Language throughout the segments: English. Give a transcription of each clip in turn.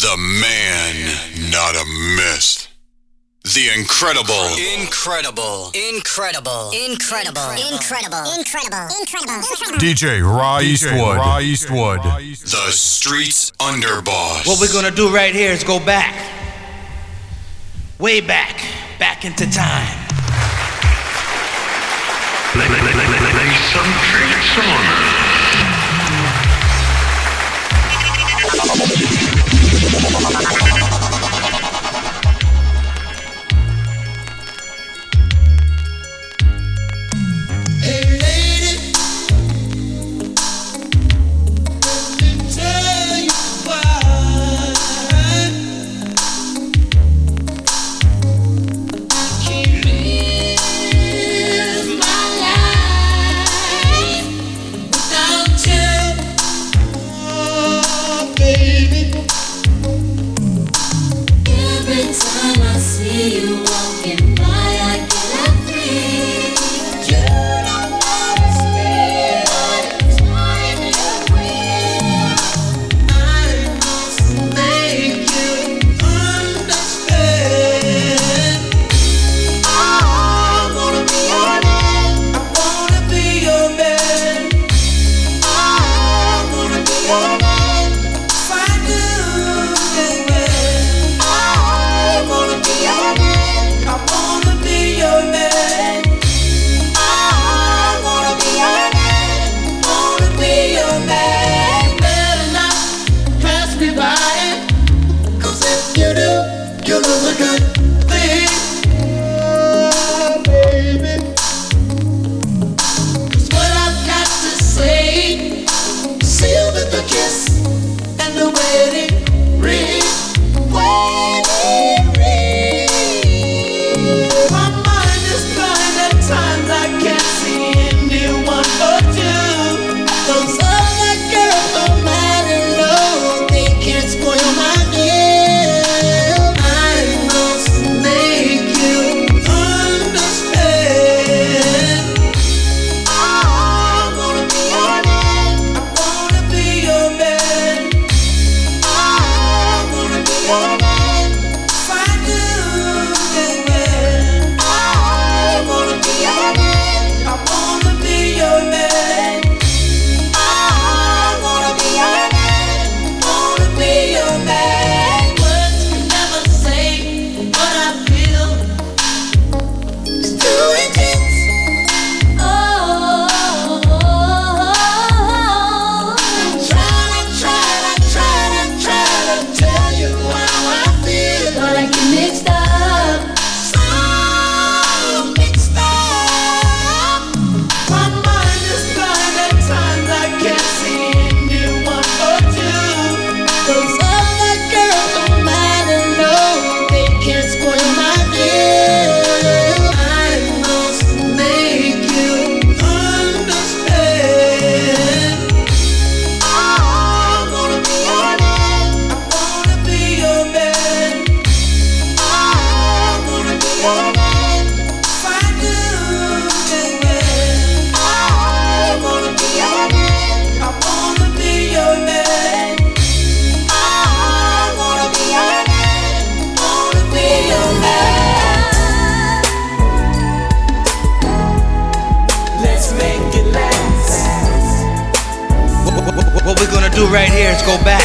The man, not a myth. The incredible. Incredible. Incredible. Incredible. Incredible. Incredible. Incredible. DJ Raw Eastwood. Raw Eastwood. The streets underboss. What we're gonna do right here is go back. Way back. Back into time. Play, some on. はい。go back.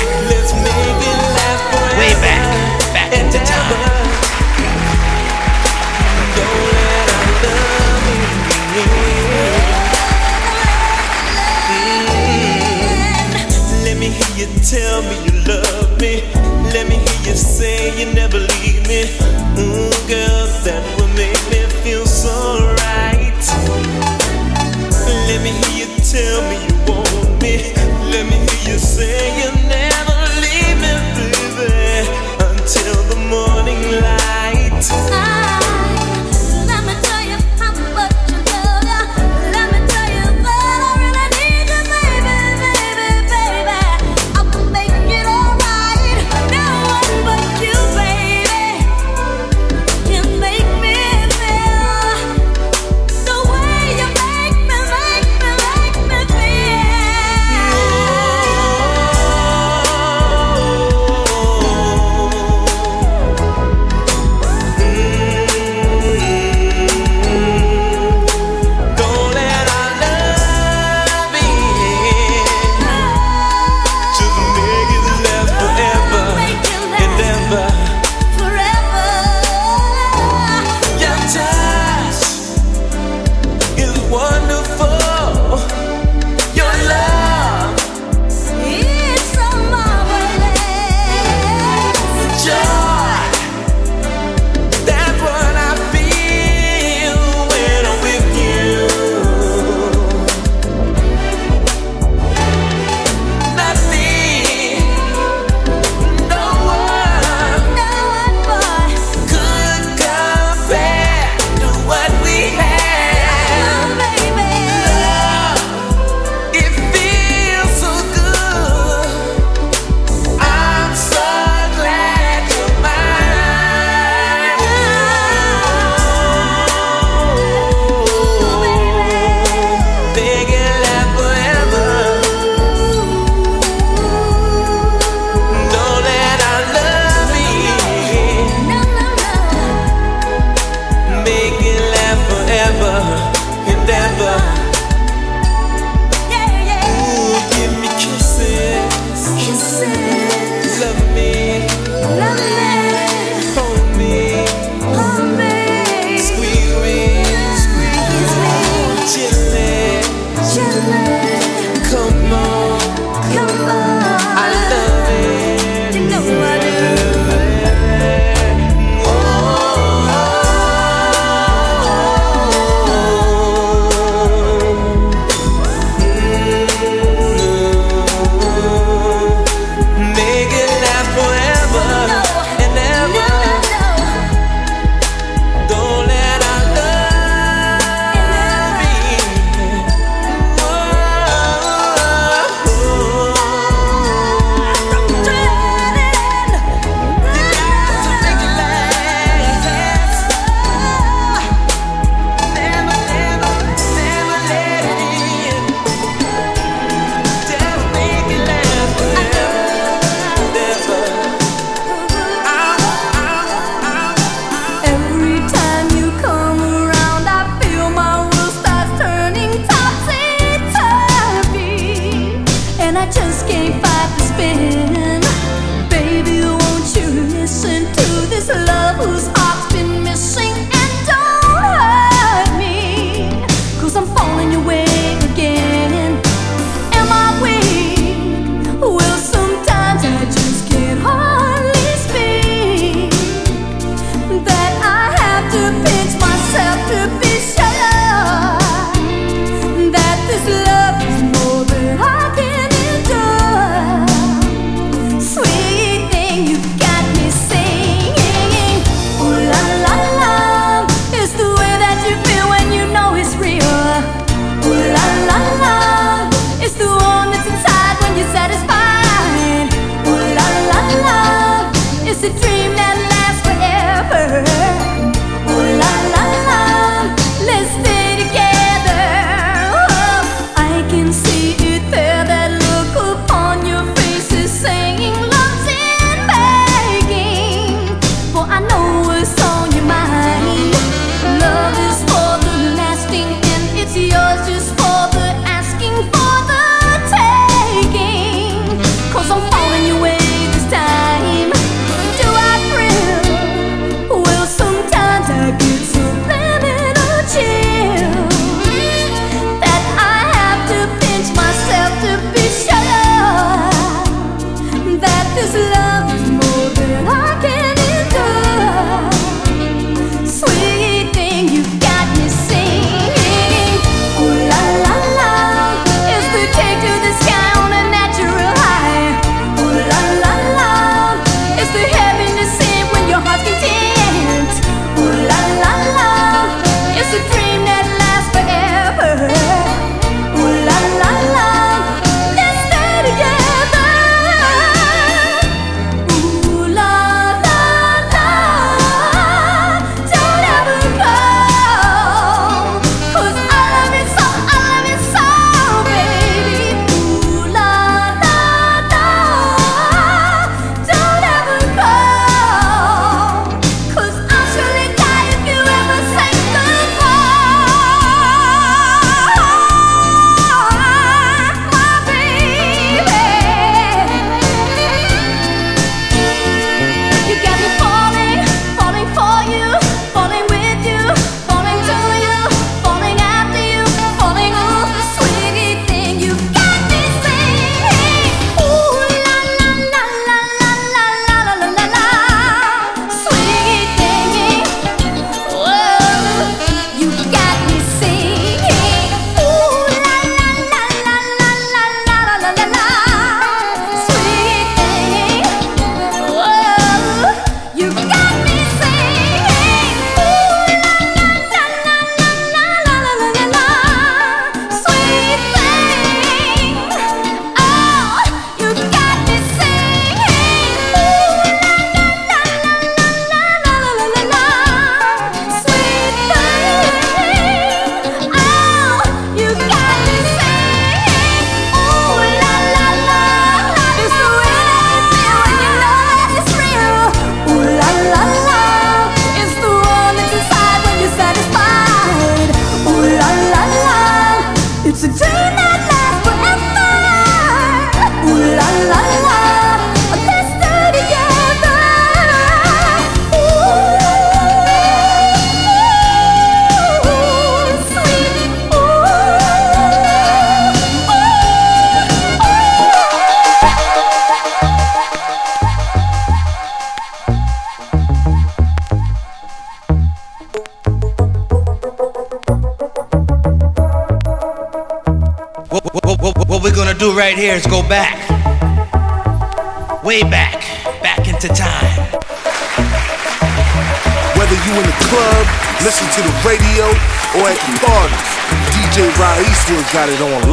Got it on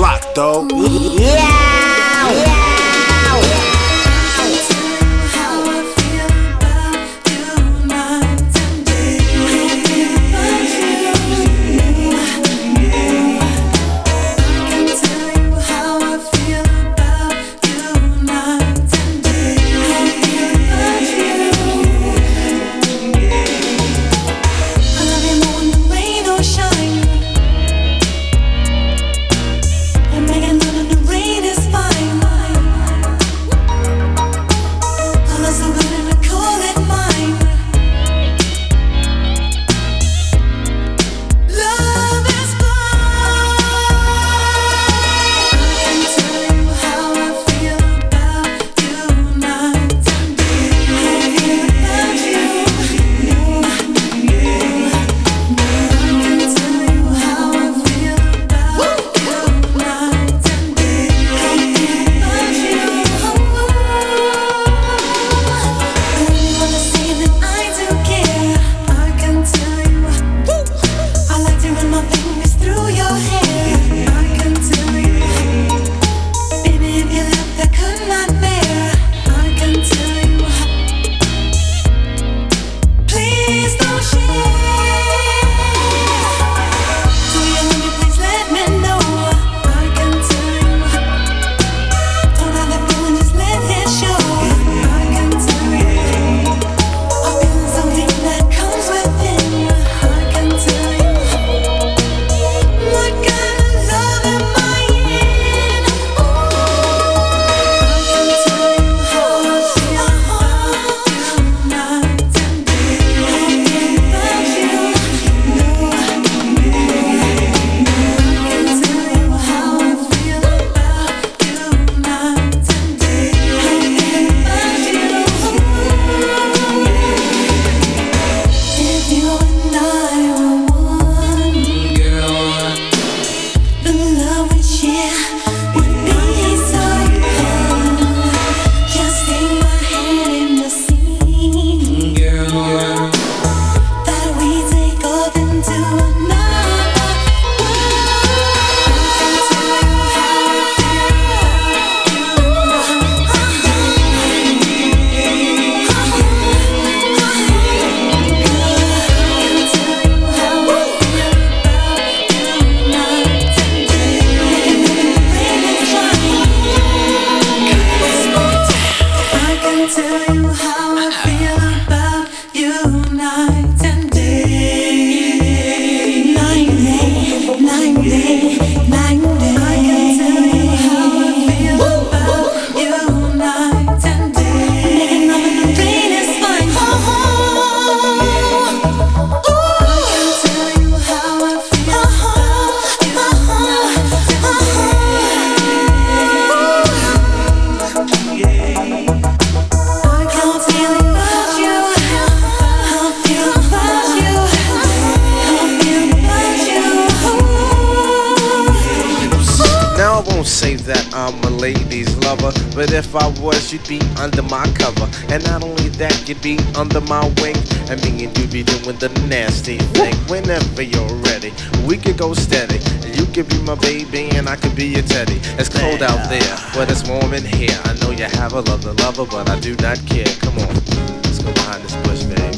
but it's warm in here. I know you have a lover, lover, but I do not care. Come on, let's go behind this bush, babe.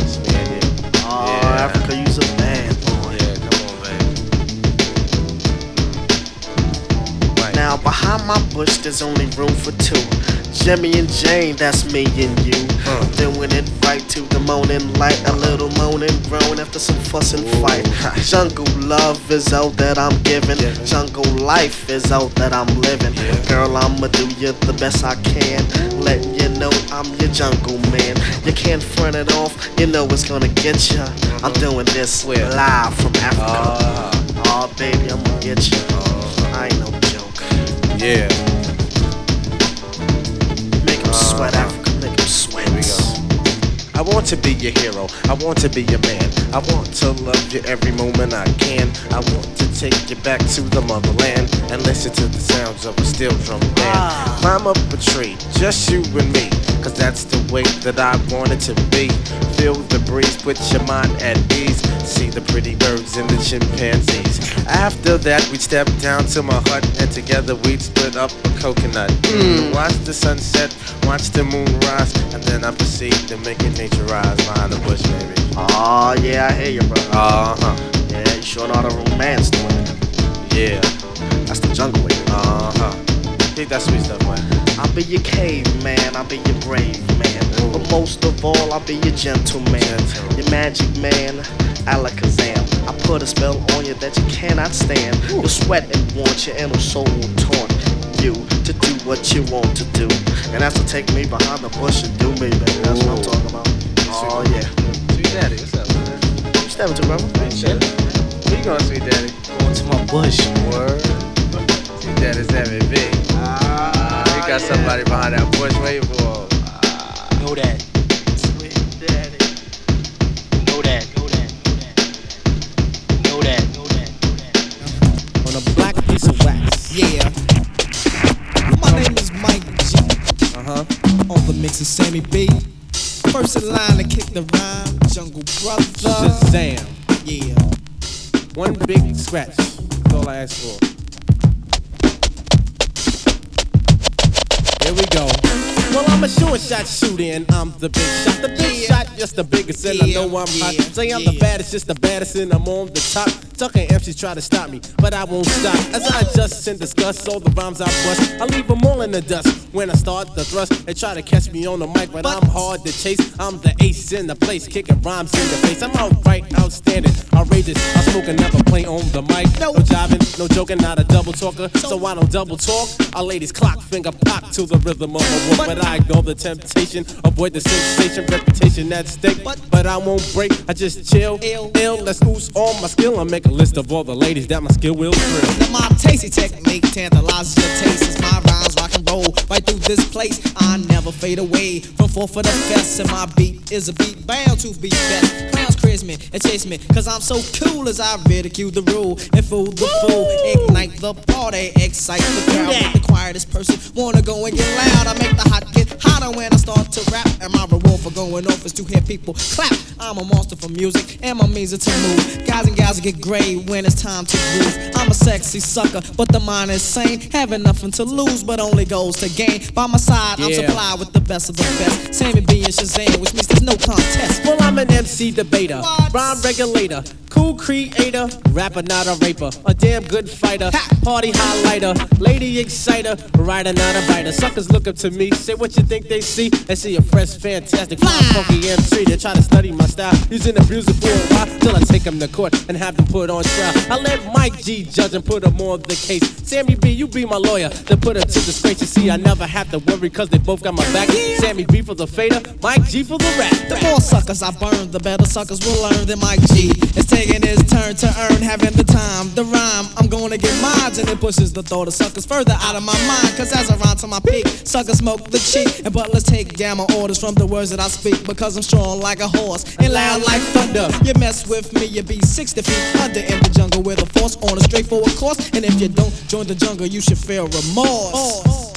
It's me and you. Oh, Yeah. Africa, you's a bad boy. Yeah, come on, babe. Right. Now behind my bush, there's only room for two. Jimmy and Jane, that's me and you. Uh. Doing it right to the morning light. A little moaning, groan after some fuss and fight. Jungle love is all that I'm giving. Jungle life is all that I'm living. Girl, I'ma do you the best I can. Let you know I'm your jungle man. You can't front it off, you know it's gonna get ya. I'm mm-hmm. doing this Where? live from Africa. Uh, Oh, baby, I'ma get you. Ah. I ain't no joke. yeah. Want to be your hero. I want to be your man. I want to love you every moment I can. I want to take you back to the motherland and listen to the sounds of a steel drum band. Ah. Climb up a tree, just you and me. Cause that's the way that I want it to be. Feel the breeze, put your mind at ease. See the pretty birds and the chimpanzees. After that, we'd step down to my hut and together we'd split up a coconut. Mm. Watch the sunset, watch the moon rise, and then I proceed to make it nature rise behind the bush, baby. Oh, yeah, I hear you, brother. Uh huh. Yeah, you sure know how to romance to it. Yeah. That's the jungle way. Uh huh. Think that sweet stuff, man. I'll be your caveman, I'll be your brave man. But most of all, I'll be your gentleman. Gentleman. Your magic man, Alakazam. I put a spell on you that you cannot stand. You'll sweat and want your inner soul will taunt you to do what you want to do. And that's to take me behind the bush and do me, baby. That's what I'm talking about. Oh, yeah. Sweet daddy, what's up, man? You stepping to, brother? Where you going, sweet daddy? Going to my bush. Word. Sweet daddy's having big. You got somebody behind that bush waiting for him. Know that. Sweet daddy. Know that. Know that. Know that. Know that. On a black piece of wax. Yeah. My name is Mike G. Uh huh. On the mix is Sammy B. First in line to kick the rhyme, Jungle Brother. Shazam. Yeah. One big scratch. That's all I ask for. Go. Well, I'm a sure shot shooter and I'm the big shot. The big Yeah. shot, just the biggest, and I know I'm hot. Say I'm the baddest, just the baddest, and I'm on the top. Tucking MCs try to stop me, but I won't stop. As I adjust and discuss all the rhymes I bust, I leave them all in the dust. When I start the thrust, they try to catch me on the mic, but, I'm hard to chase. I'm the ace in the place, kicking rhymes in the face. I'm outright outstanding, outrageous. I smoke and never play on the mic. No jiving, no joking, not a double talker. So I don't double talk. Our ladies clock finger pop to the rhythm of a walk, but I ignore the temptation, avoid the sensation, reputation at stake. But I won't break, I just chill, ill. Let's ooze all my skill and make a list of all the ladies that my skill will thrill. Now my tasty technique tantalizes your taste my rhymes rock and roll right through this place. I never fade away from four for the best, and my beat is a beat bound to be best. Clowns quiz me and chase me, cause I'm so cool as I ridicule the rule and fool the fool. Ignite the party, excite the crowd. Make the quietest person wanna go and get loud. I make the hot get hotter when I start to rap, and my reward for going off is to hear people clap. I'm a monster for music, and my means are to move. Guys and gals get gray when it's time to groove. I'm a sexy sucker, but the mind is sane. Having nothing to lose, but only goals to gain. By my side, I'm supplied with the best of the best. Sammy B and Shazam, which means there's no contest. Well, I'm an MC debater? Rhyme regulator, cool creator, rapper, not a raper, a damn good fighter, party highlighter, lady exciter, writer, not a biter. Suckers look up to me, say what you think they see. They see a fresh, fantastic, fly, funky MC. They try to study my style, using abuse it for a while till I take them to court and have them put on trial. I let Mike G judge and put him on the case. Sammy B, you be my lawyer, then put him to disgrace. You see, I never have to worry, cause they both got my back. Sammy B for the fader, Mike G for the rap. The more suckers I burn, the better suckers will learn than Mike G. It's taking his turn to earn, having the time, the rhyme. I'm gonna get mines, and it pushes the thought of suckers further out of my mind. Cause as I rhyme to my peak, suckers smoke the cheek. And but let's take down my orders from the words that I speak. Because I'm strong like a horse and loud like thunder. You mess with me, you be 60 feet under in the jungle with a force on a straightforward course. And if you don't join the jungle, you should feel remorse.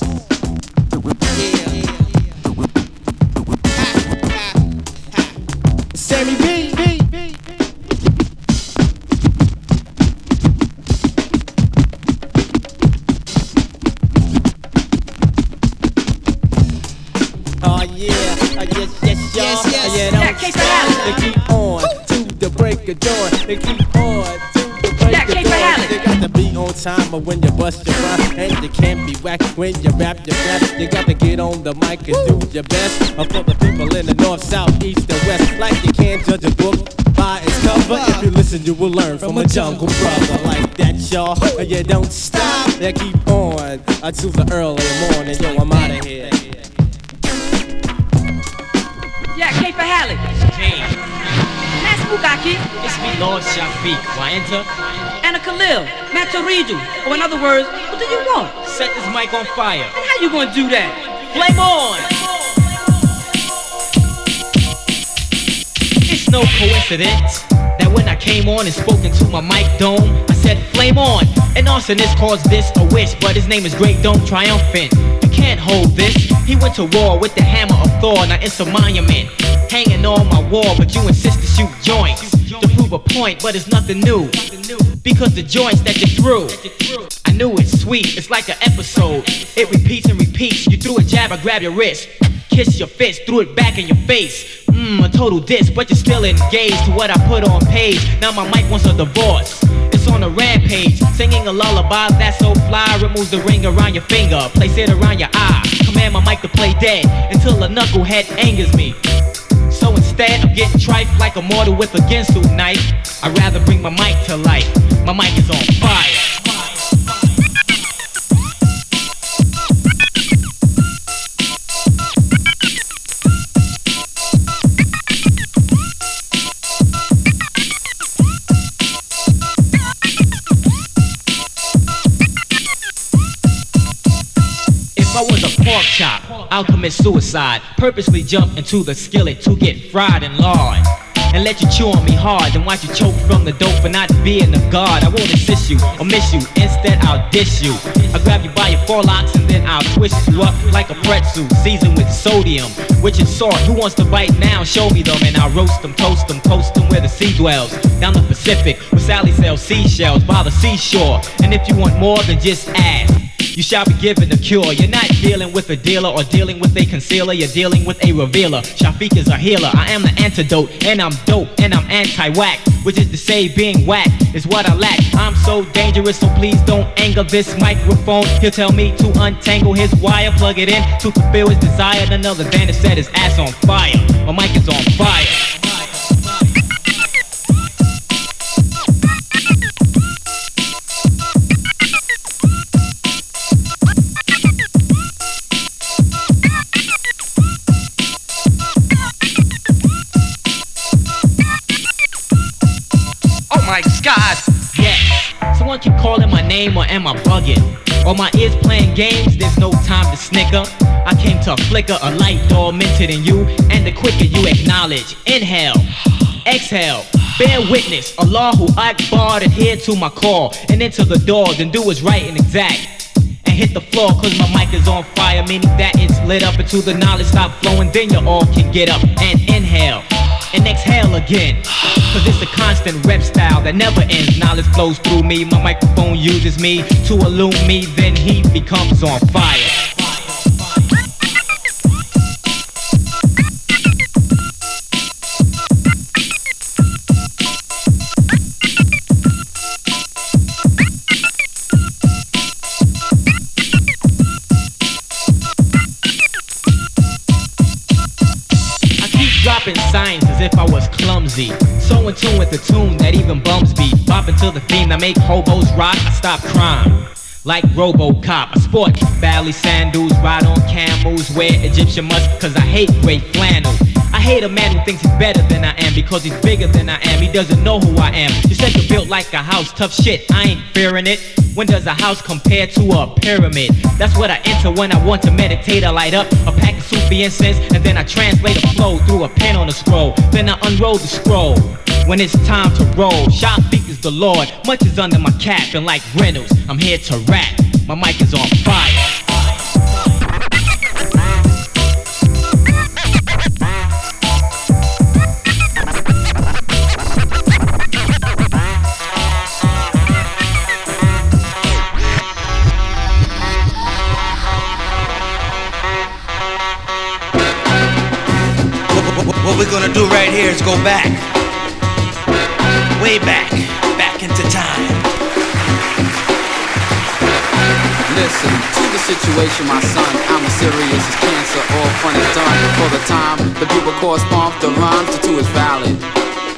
Sammy B. yes. Yeah, Yeah, don't keep it stop. out. They keep on to the break of dawn. They keep on to the break Yeah, of it dawn. out. You got to be on time or when you bust your rhyme, and you can't be whack when you rap your rap. You got to get on the mic and do your best. Uh, for the people in the north, south, east, and west, like you can't judge a book by its cover. If you listen, you will learn from, a jungle brother like that, y'all. Uh, you don't stop. They keep on until the early morning. Yo, I'm out of here. Yeah, K for Hallie. Matt Spukaki. It's me, Lord Shafiq. Why enter? And a Khalil. Matt Taridu. Or oh, in other words, what do you want? Set this mic on fire. And how you gonna do that? Flame on! It's no coincidence that when I came on and spoke into my mic dome, I said flame on. An arsonist calls this a wish, but his name is Great Dome Triumphant. You can't hold this. He went to war with the hammer of Thor. Now it's a monument hanging on my wall, but you insist to shoot joints to prove a point, but it's nothing new. Because the joints that you threw, I knew it's sweet. It's like an episode. It repeats and repeats. You threw a jab, I grab your wrist. Kiss your fist, threw it back in your face. Mmm, a total diss, but you're still engaged to what I put on page. Now my mic wants a divorce. It's on a rampage, singing a lullaby that's so fly. Removes the ring around your finger, place it around your eye. Command my mic to play dead until a knucklehead angers me. So instead of getting trife like a mortal with a Ginsu knife, I'd rather bring my mic to life. My mic is on fire. Chop, I'll commit suicide. Purposely jump into the skillet to get fried and lard. And let you chew on me hard, then watch you choke from the dope for not being the guard. I won't assist you or miss you, instead I'll dish you. I'll grab you by your forelocks and then I'll twist you up like a pretzel, seasoned with sodium, which is salt. Who wants to bite now? Show me them and I'll roast them, toast them, toast them where the sea dwells. Down the Pacific, where Sally sells seashells by the seashore. And if you want more, then just ask. You shall be given a cure. You're not dealing with a dealer or dealing with a concealer. You're dealing with a revealer. Shafiq is a healer. I am the antidote, and I'm dope, and I'm anti-whack. Which is to say, being whack is what I lack. I'm so dangerous, so please don't anger this microphone. He'll tell me to untangle his wire, plug it in to fulfill his desire. None other than to set his ass on fire. My mic is on fire. God! Yes! Someone keep calling my name or am I bugging? Or my ears playing games, there's no time to snicker. I came to flicker a light dormanted in you, and the quicker you acknowledge, inhale, exhale, bear witness, Allahu Akbar, adhere to my call, and enter the door, then do what's right and exact. And hit the floor cause my mic is on fire, meaning that it's lit up until the knowledge stop flowing, then you all can get up and inhale and exhale again. Cause it's a constant rep style that never ends. Knowledge flows through me, my microphone uses me to illume me, then he becomes on fire. If I was clumsy. So in tune with the tune that even bums beat. Bopping to the theme that make hobos rock. I stop crime. Like Robocop, I sport Bally sandals, ride on camels, wear Egyptian musk, cause I hate gray flannel. I hate a man who thinks he's better than I am because he's bigger than I am. He doesn't know who I am. You said you're built like a house, tough shit. I ain't fearing it. When does a house compare to a pyramid? That's what I enter when I want to meditate. I light up a pack of Sufi incense and then I translate a flow through a pen on a scroll. Then I unroll the scroll. When it's time to roll, Shop is the Lord. Much is under my cap, and like Reynolds, I'm here to rap. My mic is on fire. What, what- what we're gonna do right here is go back. Way back. Back into time. Listen to the situation, my son. I'm as serious as cancer. All fun is done for the time. The people correspond the rhymes. The two is valid.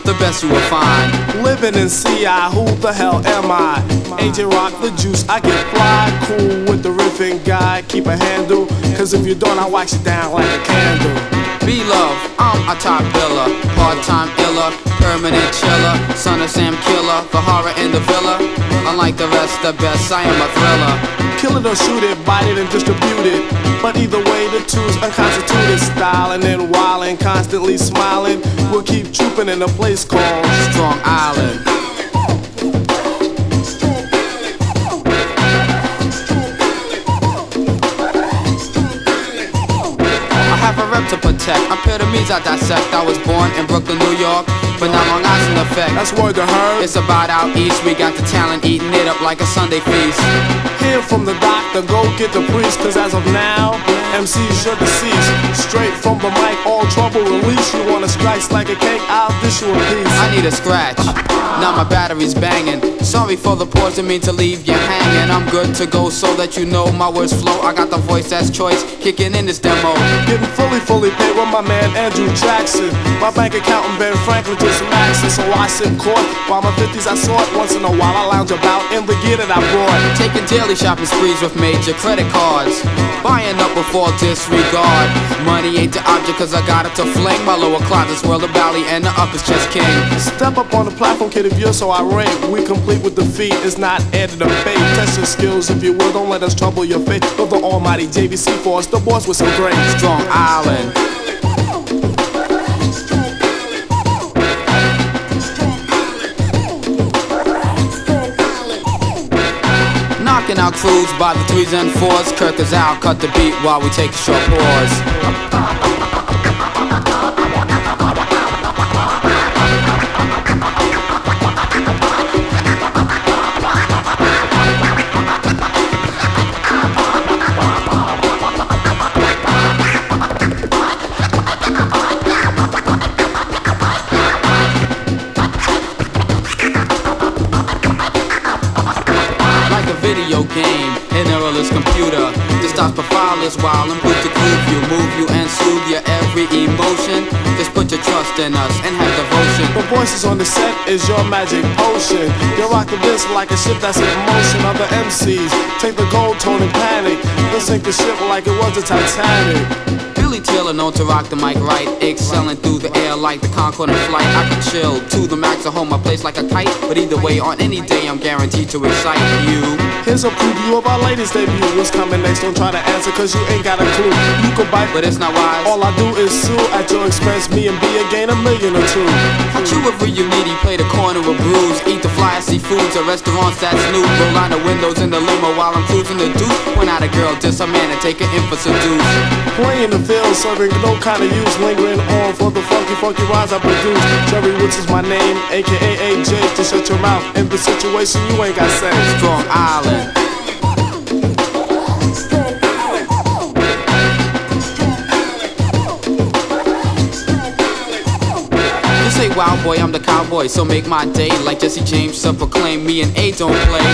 The best you will find. Living in CI, who the hell am I? AJ Rok the juice, I get fly, cool with the riffing guy, keep a handle, cause if you don't, I wax you down like a candle. B-Luv, I'm a top biller, part-time iller, permanent chiller, son of Sam Killer, the horror in the villa. Unlike the rest, the best, I am a thriller. Kill it or shoot it, bite it and distribute it. But either way, the two's unconstituted style, and then wildin', constantly smiling. We'll keep trooping in a place called Strong Island. I have a rep to protect. I'm pyramids I dissect. I was born in Brooklyn, New York, but now Long Island effect. That's word to her. It's about out east. We got the talent eating it up like a Sunday feast. Hear from the doctor, go get the priest, cause as of now, MCs you're deceased. Straight from the mic, all trouble release. You wanna slice like a cake, I'll dish you a piece. I need a scratch. Now my battery's banging. Sorry for the pause, didn't mean to leave you hanging. I'm good to go so that you know my words flow. I got the voice that's choice, kicking in this demo. Getting fully, fully paid with my man Andrew Jackson. My bank account and Ben Franklin just maxing, so I sit court. While my 50s I saw it once in a while. I lounge about in the gear that I brought. Taking daily shopping sprees with major credit cards. Buying up before disregard. Money ain't the object cause I got it to fling. My lower closet's world of Bally and the upper's chest king. Step up on the platform, kid, if you're so irate. We complete with defeat, it's not added to fate. Test your skills if you will, don't let us trouble your faith. Of the almighty JVC force, the boss with some great. Strong Island. Crews by the threes and fours. Curt is out, cut the beat while we take a short pause. Video game in errorless computer. This stops profilers while I'm good to groove you, move you and soothe your every emotion. Just put your trust in us and have devotion. The voices on the set is your magic potion. You're rocking this like a ship that's in motion. Other MCs take the gold tone and panic. Then sink the ship like it was the Titanic. Billy Taylor known to rock the mic right, excelling through the air like the Concorde in flight. I can chill to the max, I hold my place like a kite. But either way, on any day, I'm guaranteed to excite you. Here's a preview of our latest debut. What's coming next? Don't try to answer cause you ain't got a clue. You can bite, but it's not wise. All I do is sue at your expense. Me and B gain a million or two. How true every you needy, play the corner of brews. Eat the flyest foods at restaurants that's new. Roll line the windows in the limo while I'm cruising the deuce. Point out a girl, diss a man and take an in for seduce. Playing the field, serving no kind of use. Lingering on for the funky, funky rhymes I produce. Jerry Woods is my name, aka AJ. To shut your mouth in the situation you ain't got say. Strong Island. Wild boy, I'm the cowboy, so make my day like Jesse James self proclaim me and A don't play.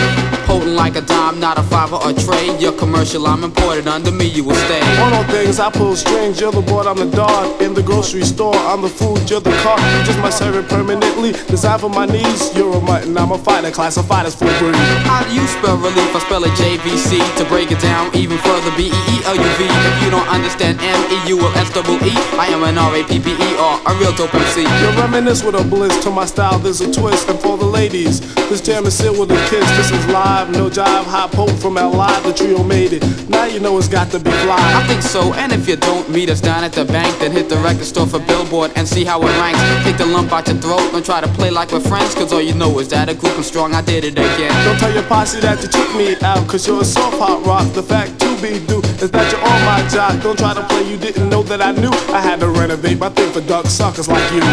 Holding like a dime, not a fiver or tray. Your commercial, I'm imported under me, you will stay. One on things, I pull strings, you're the board, I'm the dog. In the grocery store, I'm the food, you're the car. You just my servant permanently. Designed for my needs, you're a mutton, I'm a fighter, classified as full breed. How do you spell relief? I spell it JVC. To break it down even further, B E E L U V. If you don't understand M E U L S double E, I am an R A P P E R, a real dope MC. You reminisce with a bliss to my style, there's a twist. And for the ladies, this jam is sealed with a kiss. This is live, no jive, hot poke from our live, the trio made it. Now you know it's got to be fly. I think so, and if you don't meet us down at the bank, then hit the record store for Billboard and see how it ranks. Take the lump out your throat, don't try to play like we're friends, cause all you know is that a group I'm strong, I did it again. Don't tell your posse that you took me out, cause you're a soft hot rock. The fact to be due is that you're on my job. Don't try to play, you didn't know that I knew. I had to renovate my thing for duck suckers like you.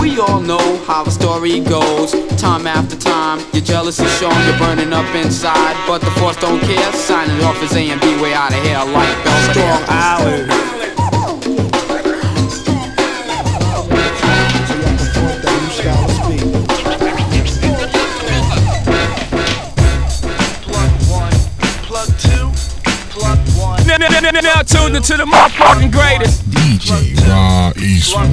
We all know how the story goes. Time after time, your jealousy shown, you're burning up inside. But the force don't care. Signing off as A and B, way out of here like Belvedere. Strong Island. Now, tuned into the motherfucking greatest. DJ Raw Eastwood.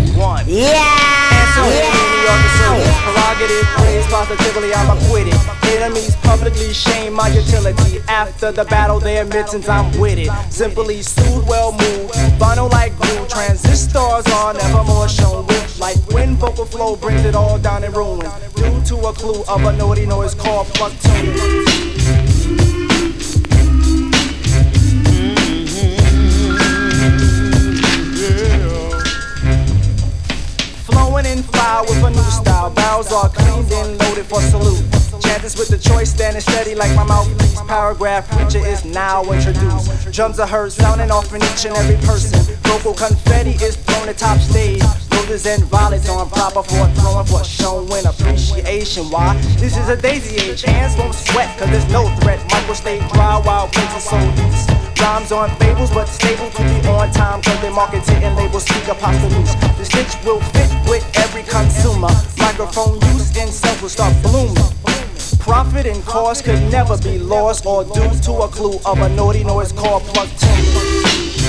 Prerogative, praise positively, I'm acquitted. Enemies publicly shame my utility. After the battle, their mittens, I'm with it. Simply sued, well moved. Vinyl like glue, transistors are never more shown with. Like when vocal flow brings it all down in ruin. Due to a clue of a naughty noise called plug tuning. Oh. Flowing in fire with a new style. Barrels are cleaned and loaded for salute. Chances with the choice standing steady like my mouthpiece. Paragraph preacher is now introduced. Drums are heard sounding off in each and every person. Vocal confetti is thrown at top stage. Roses and violets on proper for throwing for showing appreciation. Why? This is a daisy age. Hands won't sweat cause there's no threat. Mic will stay dry while places so loose. Rhymes on fables, but stable to be on time. Cause they market it and labels speak apostles. The stitch will fit with every consumer. Microphone use itself will start blooming. Profit and cost could never be lost or due to a clue of a naughty noise called plug tuning.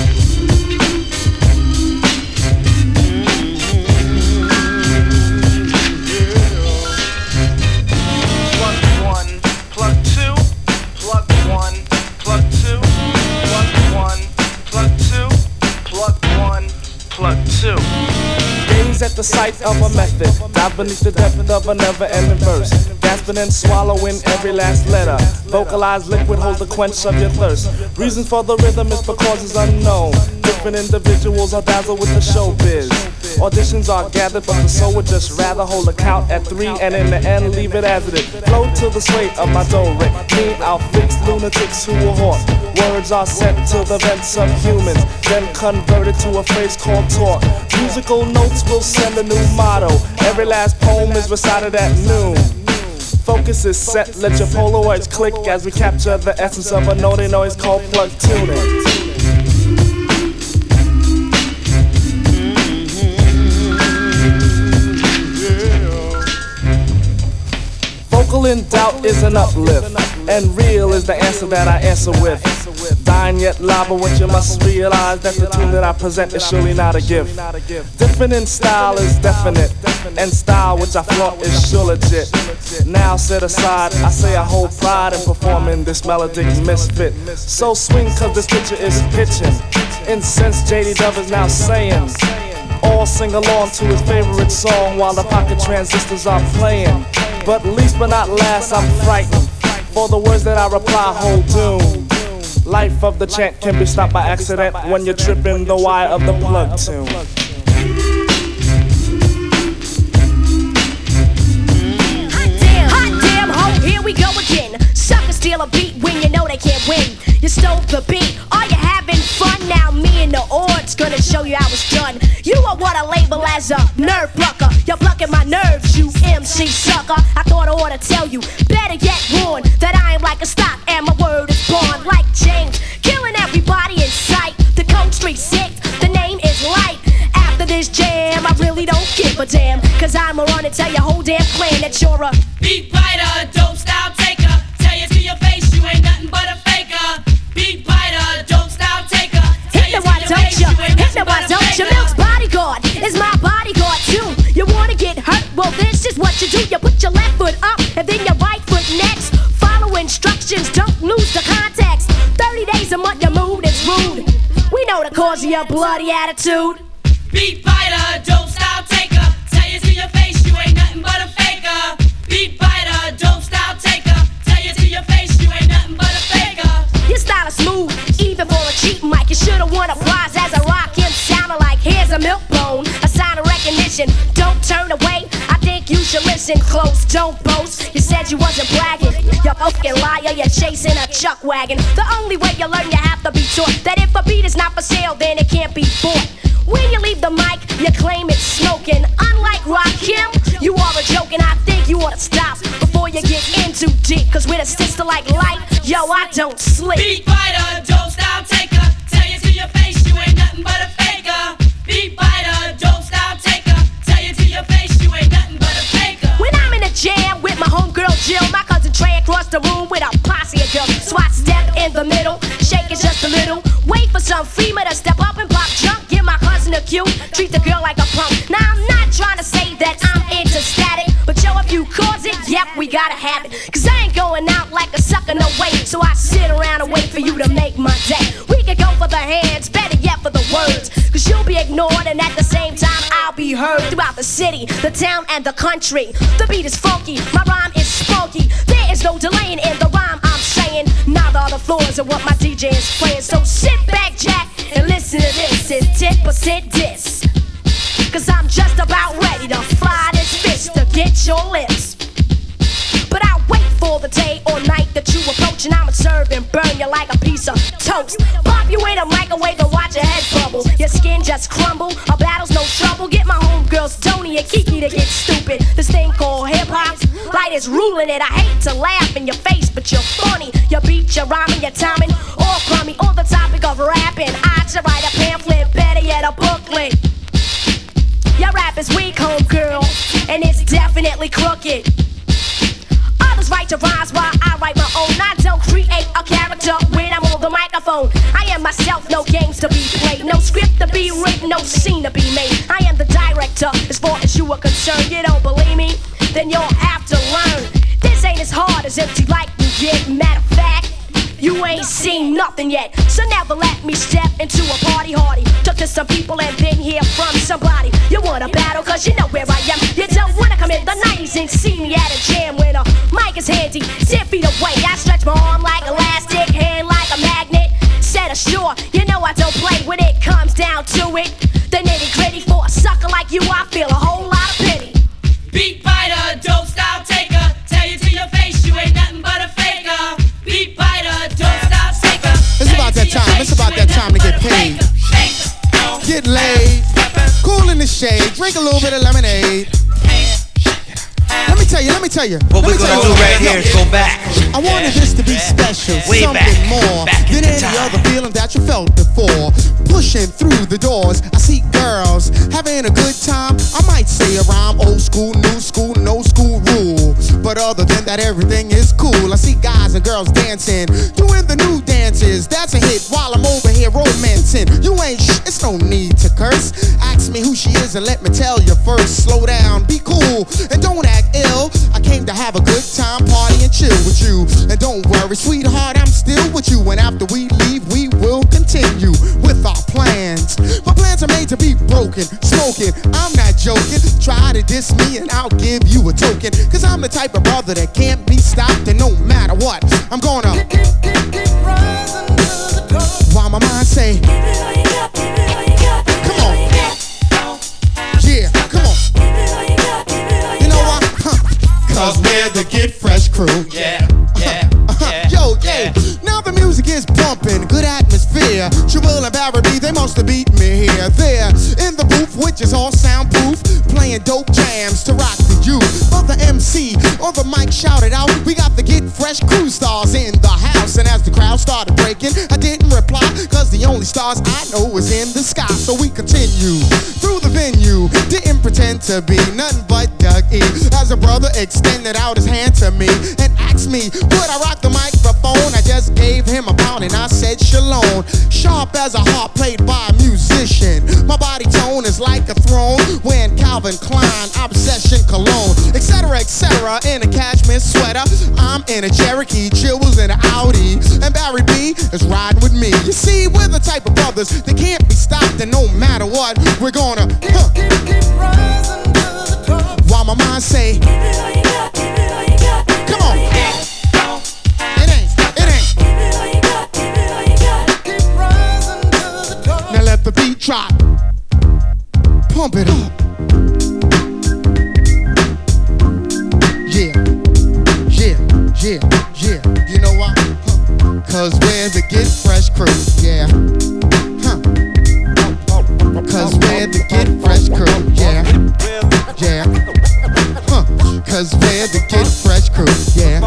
The sight of a method. Dive beneath the depth of a never ending verse. Gasping and swallowing every last letter. Vocalized liquid holds the quench of your thirst. Reasons for the rhythm is for causes unknown. Different individuals are dazzled with the showbiz. Auditions are gathered, but the soul would just rather hold a count at three and in the end leave it as it is. Flow to the sway of my do I'll fix lunatics who will haunt. Words are sent to the vents of humans, then converted to a phrase called talk. Musical notes will send a new motto. Every last poem is recited at noon. Focus is set, let your Polaroids click as we capture the essence of a naughty noise called plug tuning. Vocal in doubt is an uplift, and real is the answer that I answer with. Dying yet lava, what you must realize that the tune that I present is surely not a gift. Different in style is definite, and style which I flaunt is sure legit. Now set aside, I say I hold pride in performing this melodic misfit. So swing, cause this picture is pitching. Incense JD Dove is now saying. All sing along to his favorite song while the pocket transistors are playing. But least but not last, I'm frightened. For the words that I reply hold doom. Life of the chant can be stopped by accident when you're tripping the wire of the plug tune. Here we go again. Suckers steal a beat when you know they can't win. You stole the beat, are you having fun? Now me and the odds gonna show you how it's done. You are what I label as a nerve plucker. You're plucking my nerves, you MC sucker. I thought I ought to tell you, better yet warn that I am like a stock and my word is born like James, killing everybody in sight. The street six, the name is Lyte. After this jam. I really don't give a damn. Cause I'ma run and tell your whole damn clan that you're a Beat biter, dope style taker. Tell you to your face, you ain't nothing but a faker. Beat Me why don't you? Hit me why don't you? Milk's bodyguard is my bodyguard too. You wanna get hurt? Well, this is what you do. You put your left foot up and then your right foot next. Follow instructions, don't lose the context. 30 days a month, your mood is rude. We know the cause of your bloody attitude. Beat biter, dope style taker. Tell you to your face, you ain't nothing but a faker. Beat biter, dope style taker. Tell you to your face, you ain't nothing but a faker. Your style is smooth, even for a cheap mic. You should've won a prize as a rock him. Sounding like here's a milk bone, a sign of recognition. Don't turn away. I think you should listen close. Don't boast. You said you wasn't bragging. You're a fucking liar. You're chasing a chuck wagon. The only way you learn, you have to be taught that if a beat is not for sale, then it can't be bought. When you leave the mic, you claim it's smoking. Unlike Rakim, you are a joke, and I think you ought to stop before you get in too deep. Cause with a sister like Lyte, yo, I don't sleep. Beat biter, So I step in the middle, shake it just a little. Wait for some female to step up and pop junk. Give my cousin a cue, treat the girl like a punk. Now I'm not trying to say that I'm into static, but yo, if you cause it, yep, we gotta have it. Cause I ain't going out like a sucker, no way. So I sit around and wait for you to make my day. We can go for the hands, the words. Cause you'll be ignored, and at the same time, I'll be heard throughout the city, the town, and the country. The beat is funky, my rhyme is spunky. There is no delaying in the rhyme I'm saying. Not all the floors are what my DJ is playing. So sit back, Jack, and listen to this. It's 10% diss. Cause I'm just about ready to fly this fist to get your lips. But I that you approach, and I'ma serve and burn you like a piece of toast. Pop you in a microwave and watch your head bubble. Your skin just crumble. A battle's no trouble. Get my homegirls Tony and Kiki to get stupid. This thing called hip hop, Lyte is ruling it. I hate to laugh in your face, but you're funny. Your beat, your rhyming, your timing, all crummy. On the topic of rapping, I should write a pamphlet, better yet a booklet. Your rap is weak, homegirl, and it's definitely crooked. Others write your rhymes while I write my own. I don't create a character when I'm on the microphone. I am myself, no games to be played, no script to be written, no scene to be made. I am the director as far as you are concerned. You don't believe me? Then you'll have to learn. This ain't as hard as empty like you get. Matter of fact, you ain't seen nothing yet. So never let me step into a party hardy. Talk to some people and then hear from somebody. You wanna battle cause you know where I am. You don't wanna come in the 90s and see me at a jam when a mic is handy. 10 feet away, I stretch my arm like elastic, hand like a magnet. Set ashore, uh, you know I don't play when it comes down to it. The nitty gritty for a sucker like you, I feel a whole lot of pity. Beat that time. It's about that time to get paid. Get laid. Cool in the shade. Drink a little bit of lemonade. Let me tell you, let me tell you. What let we're me tell gonna you do right here is go back. I wanted this to be special, Way something back, more back than any time. other feeling that you felt before. Pushing through the doors, I see girls having a good time. I might say a rhyme, old school, new school, no school rule. But other than that, everything is cool. I see guys and girls dancing, doing the new That's a hit while I'm over here romancing. You ain't sh, it's no need to curse. Ask me who she is and let me tell you first. Slow down, be cool, and don't act ill. I came to have a good time, party and chill with you. And don't worry, sweetheart, I'm still with you. And after we leave, we will continue with our plans. My plans are made to be broken, smoking. I'm not joking. Try to diss me and I'll give you a token. Cause I'm the type of brother that can't be stopped. And no matter what, I'm gonna. While my mind say, Come on. Yeah, come on. You know what? Huh. Cause we're the Get Fresh crew. Yeah, yeah, uh-huh. yeah. Yo, yeah. Now the music is bumping, good atmosphere. Trill and Barry B, they must have beat me here. There in the booth, which is all soundproof, playing dope jams to rock the youth. But the MC on the mic shouted out, We got the Get Fresh crew stars in the house. And as the crowd started breaking, I didn't reply, cause the only stars I know is in the sky. So we continue through the venue. Didn't pretend to be nothing but Doug E. As a brother extended out his hand to me and asked me, would I rock the microphone? I just gave him a pound and I said shalom. Sharp as a harp played by is like a throne when Calvin Klein, obsession cologne, etc. etc. In a cashmere sweater, I'm in a Cherokee, Chills in an Audi, and Barry B is riding with me. You see, we're the type of brothers that can't be stopped, and no matter what, we're gonna. Huh. While my mind say, Come on. It ain't, it ain't. Now let the beat drop. Pump it up. Yeah, yeah, yeah, yeah. You know why? Huh. Cause we're the Get Fresh crew. Yeah. Huh. Cause we're the Get Fresh crew. Yeah. Yeah. Huh. Cause we're the Get Fresh crew. Yeah.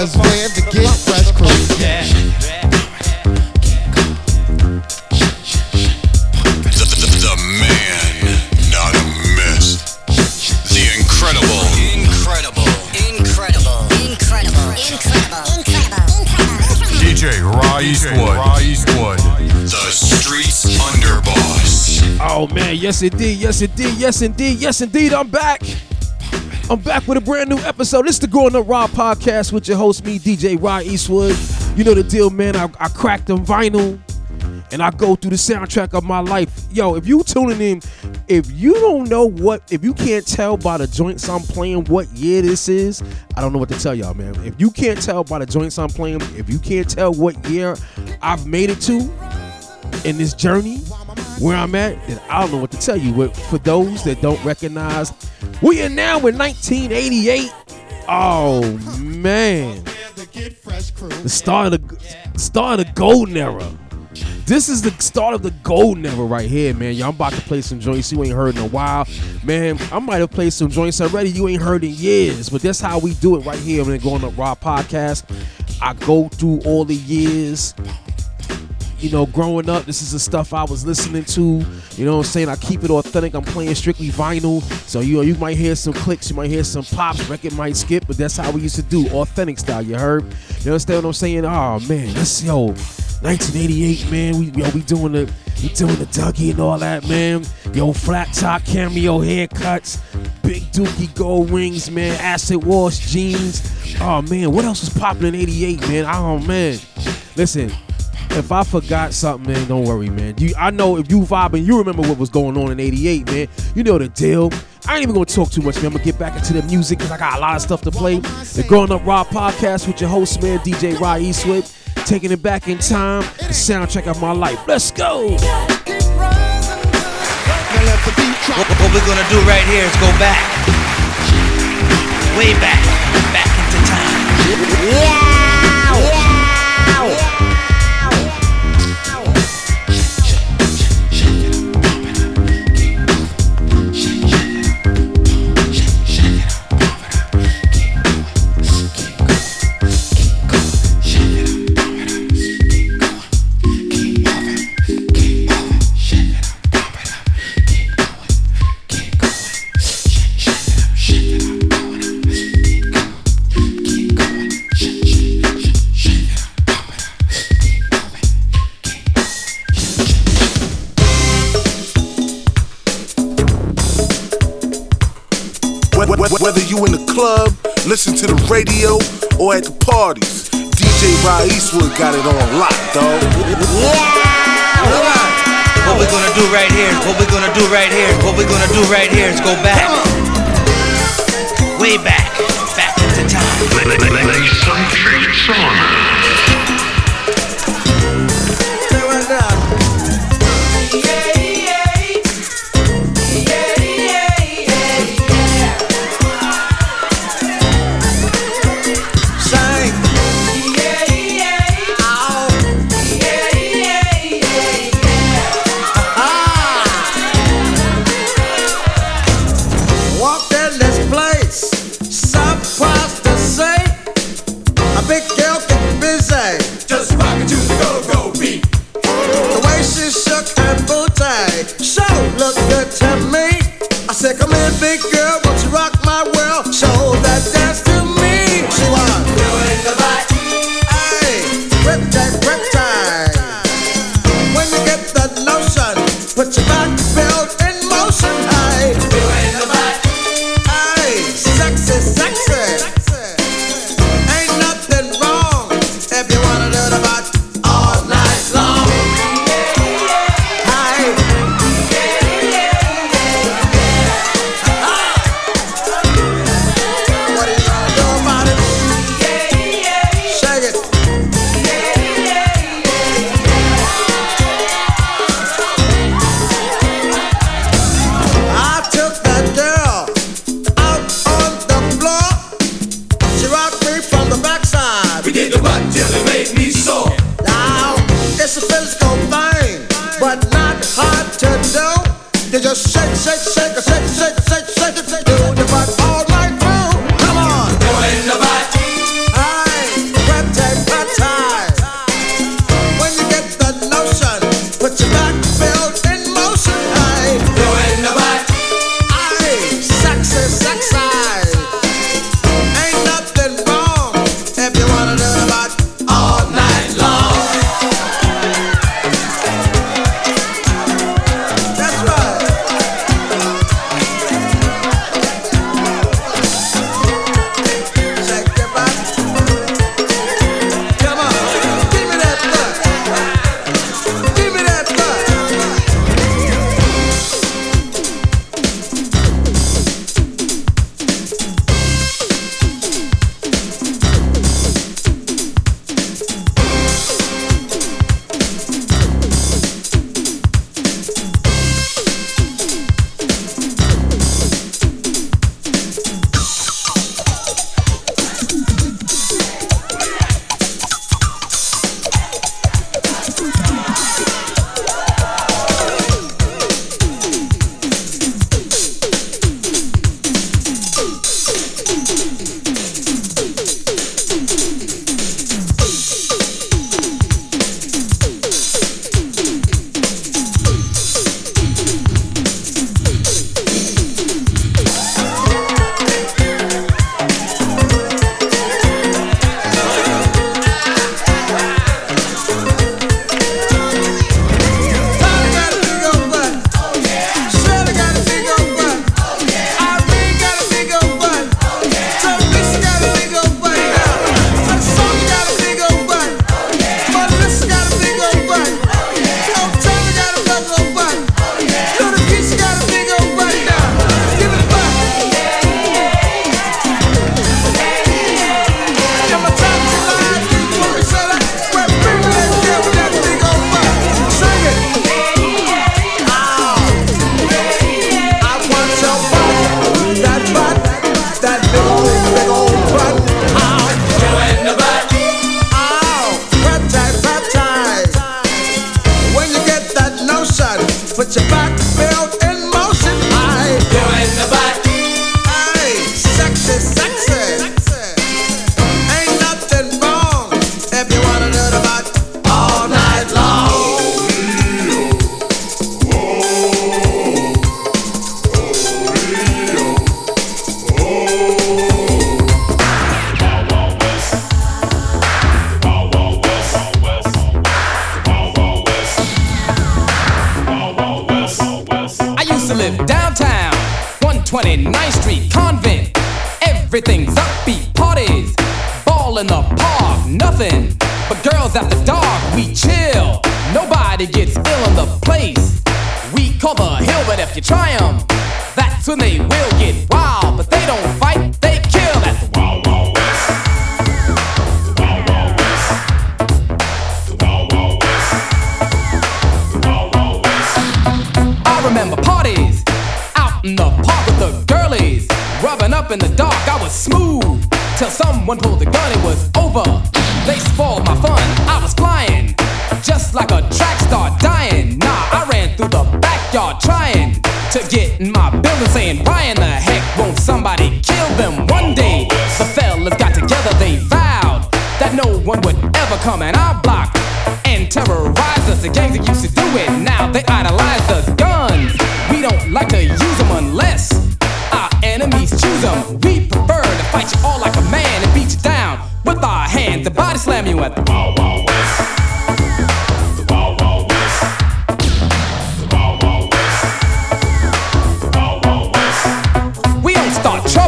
Cause we're the Get Fresh crew. Yeah. The, the, the man, not a myth. The incredible. Incredible. Incredible. Incredible. Incredible. DJ Raw Eastwood. Eastwood. The streets underboss. Oh man, yes indeed, yes indeed, yes indeed, yes indeed. I'm back. I'm back with a brand new episode. This is the Growing Up Raw podcast with your host, me, DJ Rod Eastwood. You know the deal, man. I, I crack them vinyl and I go through the soundtrack of my life. Yo, if you tuning in, if you don't know what, if you can't tell by the joints I'm playing what year this is, I don't know what to tell y'all, man. If you can't tell by the joints I'm playing, if you can't tell what year I've made it to in this journey, where I'm at, then I don't know what to tell you. But for those that don't recognize, we are now in 1988. Oh man, the start of the start of the golden era. This is the start of the golden era right here, man. Y'all, I'm about to play some joints you ain't heard in a while. Man, I might have played some joints already you ain't heard in years, but that's how we do it right here on the Going Raw podcast. I go through all the years you know, growing up, this is the stuff I was listening to. You know what I'm saying? I keep it authentic. I'm playing strictly vinyl. So, you know, you might hear some clicks, you might hear some pops, record might skip, but that's how we used to do. Authentic style, you heard? You understand what I'm saying? Oh man, let's yo, 1988, man. We yo, we doing the we doing the Dougie and all that, man. Yo, flat top cameo haircuts, big dookie gold rings, man, acid wash jeans. Oh man, what else was popping in 88, man? Oh man. Listen, if I forgot something, man, don't worry, man. You, I know if you vibing, you remember what was going on in '88, man. You know the deal. I ain't even gonna talk too much, man. I'm gonna get back into the music because I got a lot of stuff to play. The Growing Up Raw podcast with your host, man, DJ Rod Eastwood, taking it back in time, the soundtrack of my life. Let's go. What, what we're gonna do right here is go back. Way back. Back into time. Yeah. Or at the parties, DJ Rod Eastwood got it on lock, dog. What we're gonna do right here, what we're gonna do right here, what we're gonna do right here is go back. Way back. Back into time. Lay some tricks on us.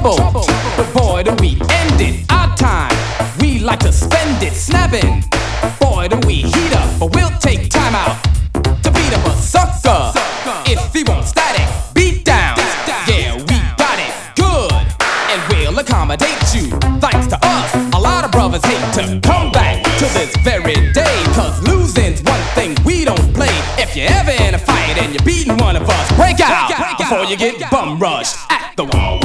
trouble before the end it Our time, we like to spend it snapping. Boy, do we heat up, but we'll take time out to beat up a sucker if he won't static. Beat down, yeah, we got it good, and we'll accommodate you. Thanks to us, a lot of brothers hate to come back to this very day, cause losing's one thing we don't play. If you're ever in a fight and you're beating one of us, break out, break out before you get bum rushed at the wall.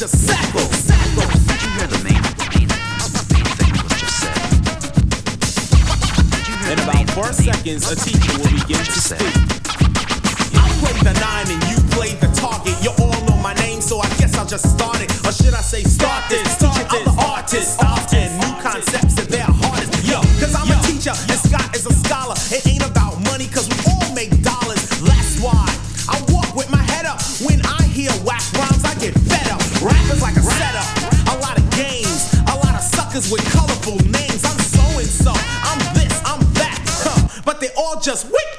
just sacko. sacko. Did you hear the main, thing that was just said? In about four seconds, a teacher will begin to speak. I play the nine and you play the target. You all know my name, so I guess I'll just start it. Or should I say, start this? Teacher, I'm the artist. Often new concepts and they're hardest. Yo, cause I'm a teacher, and Scott is just wait.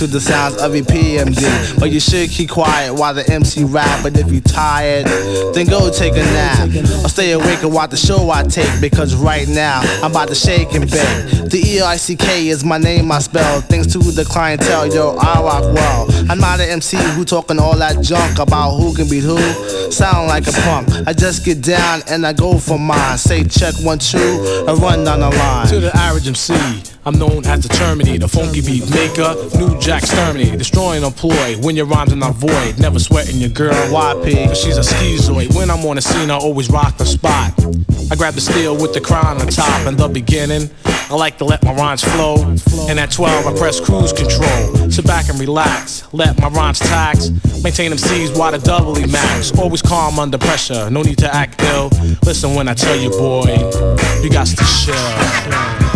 To the sounds of your PMD. But you should keep quiet while the MC rap. But if you tired, then go take a nap. Or stay awake and watch the show I take because right now I'm about to shake and bake. The E I C K is my name I spell. Thanks to the clientele, yo, I rock well. I'm not an MC who talking all that junk about who can beat who. Sound like a punk. I just get down and I go for mine. Say check one two and run down the line. To the average MC, I'm known as the Terminator, the funky beat maker, new jack exterminator, destroying employ when your rhymes are not void. Never sweating your girl, YP, she's a schizoid. When I'm on the scene, I always rock the spot. I grab the steel with the crown on top in the beginning. I like to let my rhymes flow. And at 12, I press cruise control. Sit back and relax, let my rhymes tax. Maintain them C's while the doubly max. Always calm under pressure, no need to act ill. Listen when I tell you, boy, you got to chill.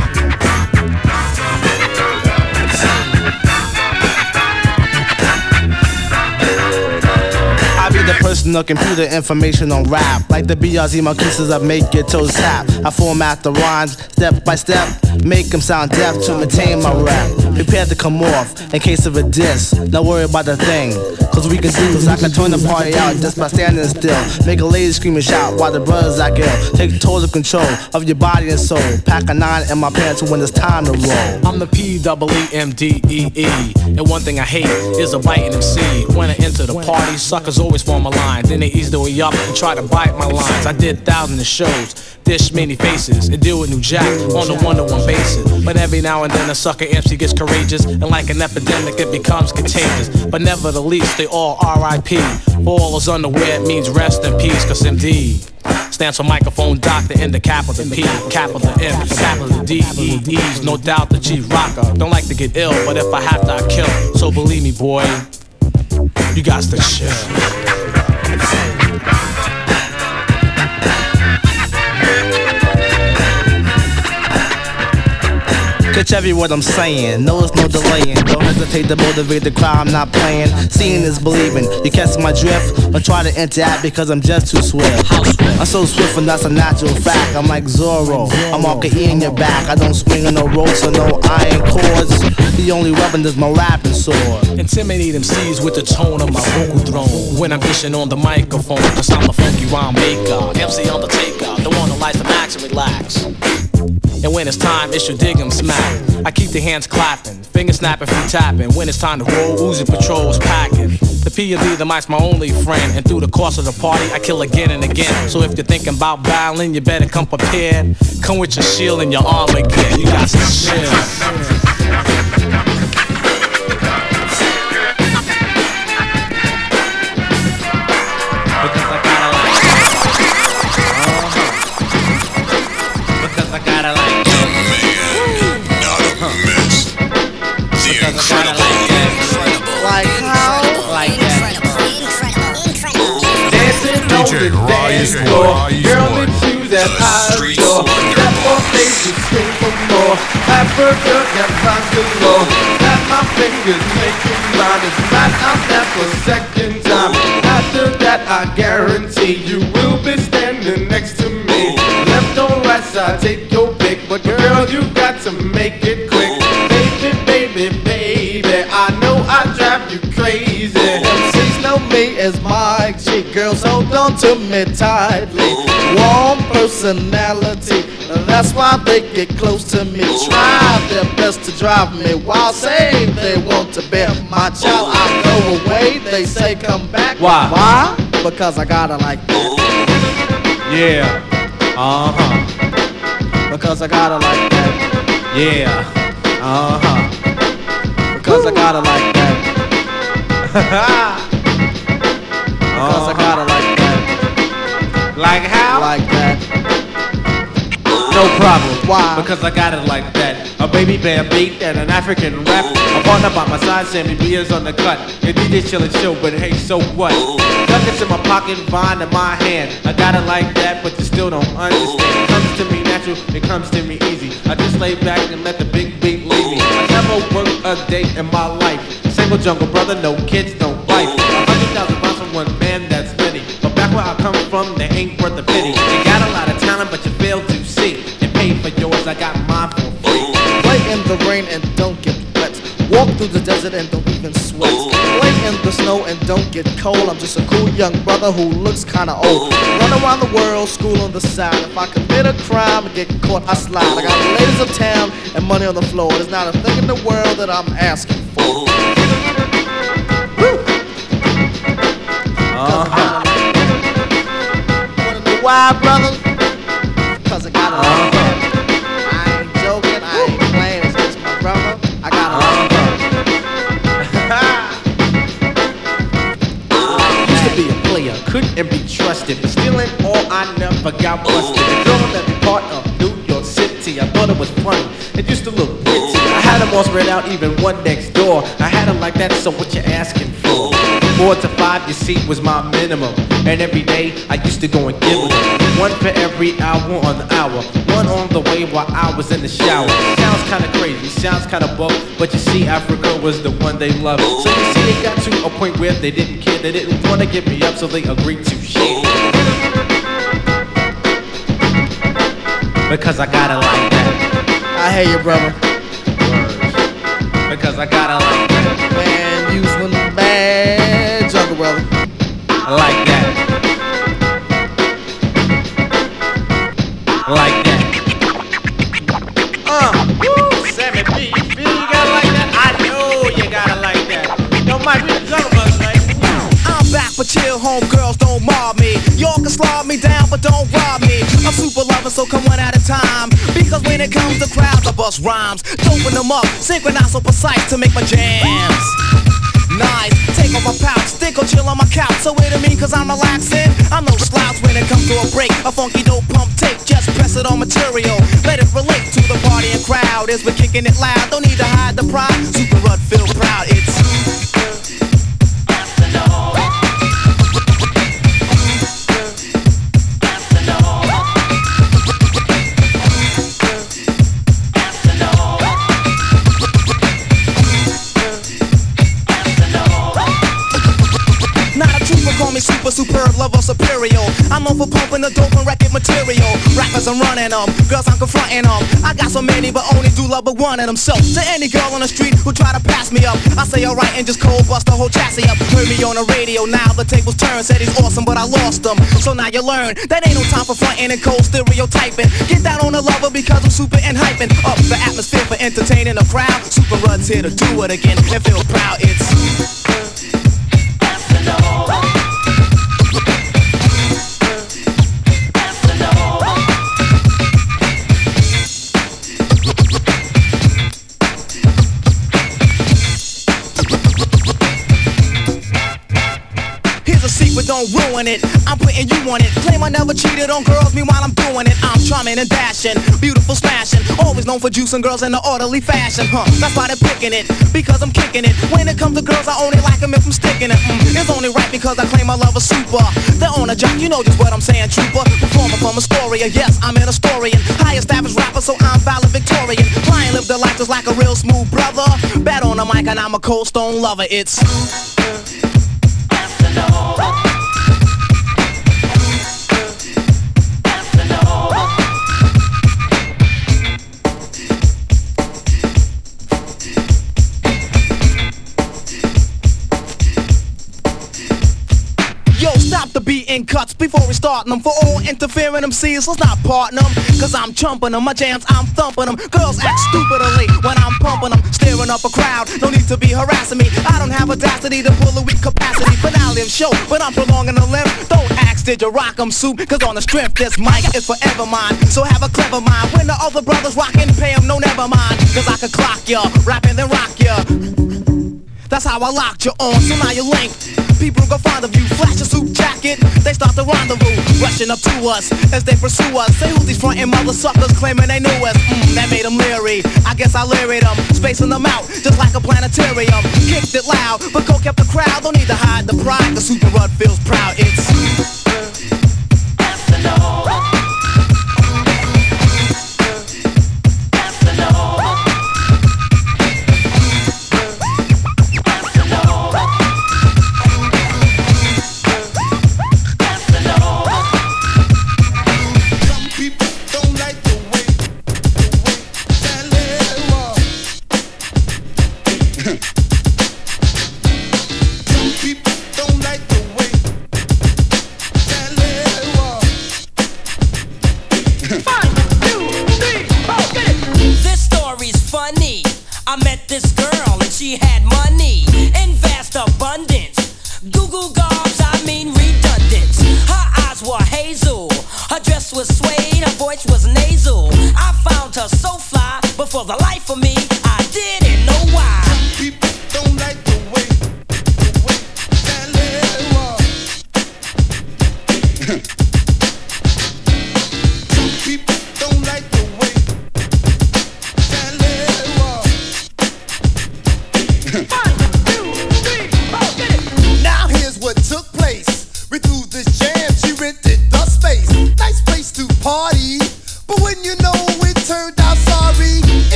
I the personal computer information on rap. Like the BRZ my kisses I make your toes tap. I format the rhymes step by step, make them sound deaf to maintain my rap. Prepare to come off in case of a diss. Don't worry about the thing, cause we can do this. I can turn the party out just by standing still. Make a lady scream and shout while the brothers act ill. Take total control of your body and soul. Pack a nine in my pants when it's time to roll. I'm the P double E M D E E. And one thing I hate is a biting MC. When I enter the party, suckers always form a line. Then they the way up and try to bite my lines. I did thousands of shows, dish many faces, and deal with New Jack on a one to one basis. But every now and then a sucker MC gets courageous, and like an epidemic, it becomes contagious. But never the least, they all RIP. All is unaware, it means rest in peace, cause MD stands for microphone doctor in the capital P, capital M, capital D, E, E's. No doubt the G rocker. Don't like to get ill, but if I have to, I kill. So believe me, boy, you got to chill. Catch every word I'm saying, no it's no delaying. Don't hesitate to motivate the crowd, I'm not playing. Seeing is believing. You catch my drift, but try to interact because I'm just too swift. I'm so swift and that's a natural fact. I'm like Zorro, I'm all E in your back. I don't swing on no ropes or no iron cords. The only weapon is my rapping sword. Intimidate MCs with the tone of my vocal throne. When I'm dishing on the microphone, cause I'm a funky rhyme maker. MC Undertaker, the one who likes to max and relax. And when it's time, it's your dig 'em smack. I keep the hands clapping, fingers snapping from tapping. When it's time to roll, Uzi patrols packing. The P and D, the mic's my only friend. And through the course of the party, I kill again and again. So if you're thinking about battling, you better come prepared. Come with your shield and your armor gear. You got some shit. The dance floor, girl in shoes that I adore. Step on stage and scream for more. Africa got rhymes galore. Snap my fingers, make it rhyme. It's not I'll snap a second time. After that, I guarantee you will be standing next to me. Left or right side, take your pick. But girl, you got to make to me tightly. Warm personality, that's why they get close to me. Try their best to drive me while Say they want to be my child. I go away, they say come back. Why? Why? Because I gotta like that. Yeah. Uh huh. Because I gotta like that. Yeah. Uh huh. Because I gotta like that. Because I gotta like that. Like how? Like that. No problem. Why? Because I got it like that. A baby bear beat and an African rap. A partner by my side, Sammy B is on the cut. Your DJ chillin' show, but hey, so what? Nuggets in my pocket, vine in my hand. I got it like that, but you still don't understand. It comes to me natural, it comes to me easy. I just lay back and let the big beat lead me. I never worked a day in my life. Single jungle brother, no kids, no wife. A hundred thousand miles from one man, that's many. But back where I come from, they ain't worth a pity. You got a lot of talent, but you fail to see. And pay for yours, I got mine for free. Play in the rain and don't get wet. Walk through the desert and don't even sweat. Play in the snow and don't get cold. I'm just a cool young brother who looks kinda old. Run around the world, school on the side. If I commit a crime and get caught, I slide. I got ladies of town and money on the floor. There's not a thing in the world that I'm asking for. Uh-huh. Why, brother? Cause I got a like that. I ain't joking, I ain't playing, it's just my brother. I got a like Used to be a player, couldn't be trusted, but still in all I never got busted. The girl every part of New York City, I thought it was funny. It used to look pretty. I had them all spread out, even one next door. I had them like that, so what you asking for? Four to five, you see, was my minimum. And every day, I used to go and give it. One for every hour on the hour. One on the way while I was in the shower. Sounds kinda crazy, sounds kinda buck, but you see, Africa was the one they loved. So you see, they got to a point where they didn't care, they didn't wanna give me up, so they agreed to share. Because I got it like that. I hate you, brother. Because I got it like that. Man, you's one bad jungle brother. Like that. Like that. Uh, woo, Sammy B, you feel you got it like that? I know you got it like that. Yo, Mike, we the jungle brothers, right? I'm back, but chill, homegirls, don't mob me. Y'all can slob me down, but don't rob me. I'm super loving, so come one at a time. Because when it comes to crowds, I bust rhymes. Doping them up, synchronize so precise to make my jams. Nice, take off my pouch, stick or chill on my couch. So wait a minute, cause I'm relaxing. I'm no slouch when it comes to a break. A funky dope pump tape, just press it on material. Let it relate to the party and crowd. As we're kicking it loud, don't need to hide the pride. Super Rud feel proud, it's superb, lover superior. I'm known for pumping the dope and record material. Rappers I'm running them. Girls, I'm confronting them. I got so many, but only do love but one of them. So, to any girl on the street who try to pass me up, I say alright and just cold bust the whole chassis up. Heard me on the radio, now the tables turn. Said he's awesome, but I lost him. So now you learn that ain't no time for fronting and cold stereotyping. Get down on the lover because I'm super and hyping up the atmosphere for entertaining the crowd. Super Rud's here to do it again and feel proud. It's Here's don't ruin it. I'm putting you on it. Claim I never cheated on girls, meanwhile I'm doing it. I'm charming and dashing, beautiful smashing. Always known for juicing girls in an orderly fashion, huh? That's why they're picking it, because I'm kicking it. When it comes to girls, I only like them if I'm sticking it. Mm, it's only right because I claim I love a super. They're on a job, you know just what I'm saying, trooper. Performer from Astoria, yes, I'm an Astorian. High established rapper, so I'm valid Victorian. Flying live the life just like a real smooth brother. Bad on the mic and I'm a cold stone lover. It's Yo, beating cuts before we start them. For all interfering MCs, let's not partner them. Cause I'm chumping them, my jams, I'm thumping them. Girls act stupidly when I'm pumping them. Staring up a crowd, no need to be harassing me. I don't have audacity to pull a weak capacity. Finale of show, but I'm prolonging the limb. Don't ask, did you rock 'em soup? Cause on the strength, this mic is forever mine. So have a clever mind. When the other brothers rockin', pay 'em, no never mind. Cause I can clock ya, rap and then rock ya. That's how I locked you on, so now you link. People go fond of you, flash a suit jacket. They start the rendezvous, rushing up to us as they pursue us. Say who these frontin' mother suckers claiming they knew us. Mm, that made them leery. I guess I leery them, spacing them out just like a planetarium. Kicked it loud, but Coke kept the crowd. Don't need to hide the pride. The Super Rud feels proud. It's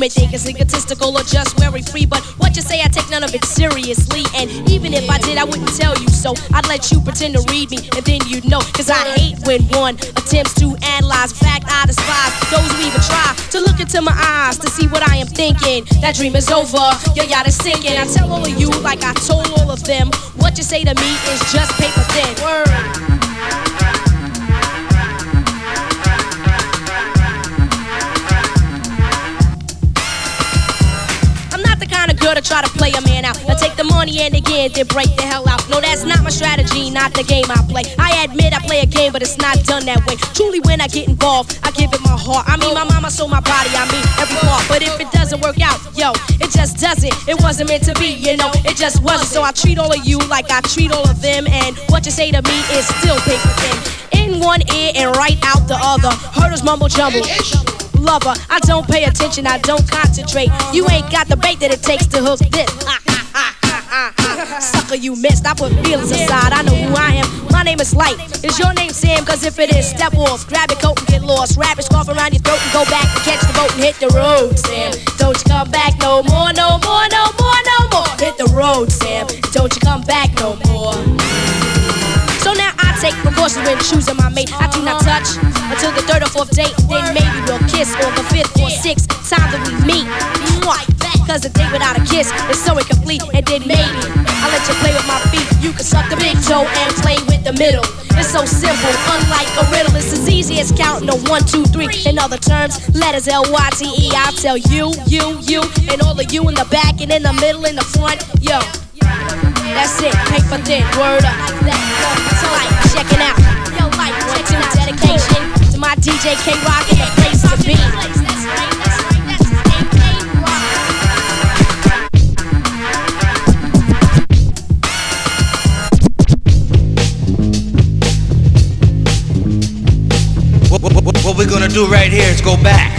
may think it's egotistical or just very free, but what you say, I take none of it seriously. And even if I did, I wouldn't tell you so. I'd let you pretend to read me, and then you'd know. Cause I hate when one attempts to analyze. Fact, I despise those who even try to look into my eyes to see what I am thinking. That dream is over, your yacht is sinking. I tell all of you, like I told all of them, what you say to me is just Money and again, then break the hell out. No, that's not my strategy, not the game I play. I admit I play a game, but it's not done that way. Truly, when I get involved, I give it my heart. I mean, my mama sold my body, I mean, every part. But if it doesn't work out, yo, it just doesn't. It wasn't meant to be, you know, it just wasn't. So I treat all of you like I treat all of them, and what you say to me is still paper thin. In one ear and right out the other. Hurdles mumble jumble lover. I don't pay attention, I don't concentrate. You ain't got the bait that it takes to hook this. Sucker, you missed. I put feelings aside. I know who I am. My name is Lyte. Is your name Sam? Cause if it is, step off. Grab your coat and get lost. Wrap your scarf around your throat and go back and catch the boat and hit the road, Sam. Don't you come back no more, no more, no more, no more. Hit the road, Sam. Don't you come back no more. So now I take precautions when choosing my mate. I do not touch until the third or fourth date. Then maybe we'll kiss on the fifth or sixth time that we meet. Mwah. Cause a date without a kiss is so incomplete. And then maybe I let you play with my feet. You can suck the big toe and play with the middle. It's so simple, unlike a riddle. It's as easy as counting a one, two, three. In other terms, letters L Y T E. I tell you, you, you, and all of you in the back and in the middle, in the front. Yo, that's it. Paper thin, word up. So like, check it out. Yo, like, one, two, dedication to my DJ K Rock and the place to be. We're gonna do right here is go back.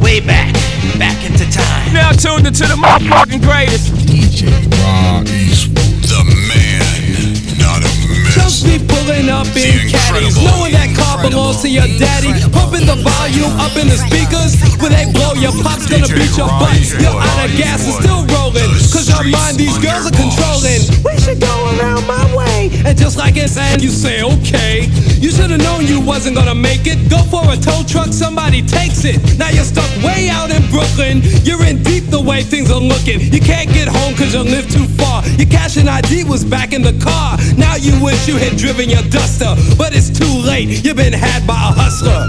Way back. Back into time. Now tuned into the motherfucking greatest. DJ Rob Eastwood. The man, not a myth. Just be pulling up in caddies, knowing that car belongs to your daddy. Pumping the volume up in the speakers, when they blow your pop's gonna beat your butt. You're out of gas and still rolling, cause your mind these girls are controlling. We should go around my way. And just like it's and you say, okay. You should've known you wasn't gonna make it. Go for a tow truck, somebody takes it. Now you're stuck way out in Brooklyn. You're in deep the way things are looking. You can't get home cause you live too far. Your cash and ID was back in the car. Now you wish you had driven your duster. But it's too late, you've been had by a hustler.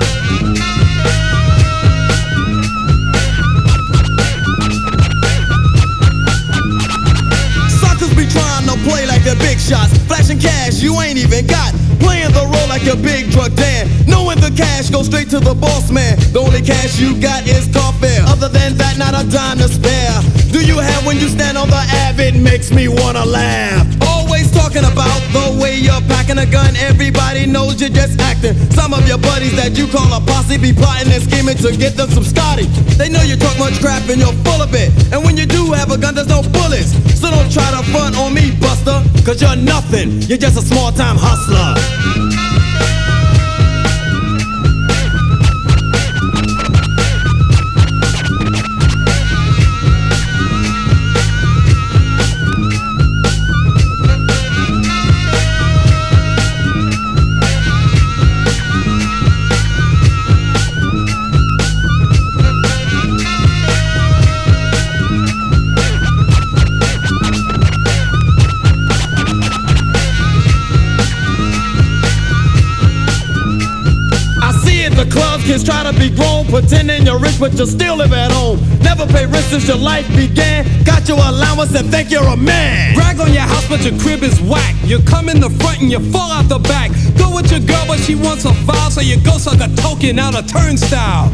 Trying to play like they're big shots, flashing cash you ain't even got. Playing the role like a big drug dan. Knowing the cash goes straight to the boss man. The only cash you got is car fare. Other than that, not a dime to spare. Do you have when you stand on the ab? Makes me wanna laugh. Talking about the way you're packing a gun. Everybody knows you're just acting. Some of your buddies that you call a posse be plotting and scheming to get them some Scotty. They know you talk much crap and you're full of it. And when you do have a gun, there's no bullets. So don't try to front on me, Buster. Cause you're nothing. You're just a small time hustler. Kids try to be grown, pretending you're rich, but you still live at home. Never pay rent since your life began. Got your allowance and think you're a man. Brag on your house, but your crib is whack. You come in the front and you fall out the back. Go with your girl, but she wants a file, so you go suck a token out a turnstile.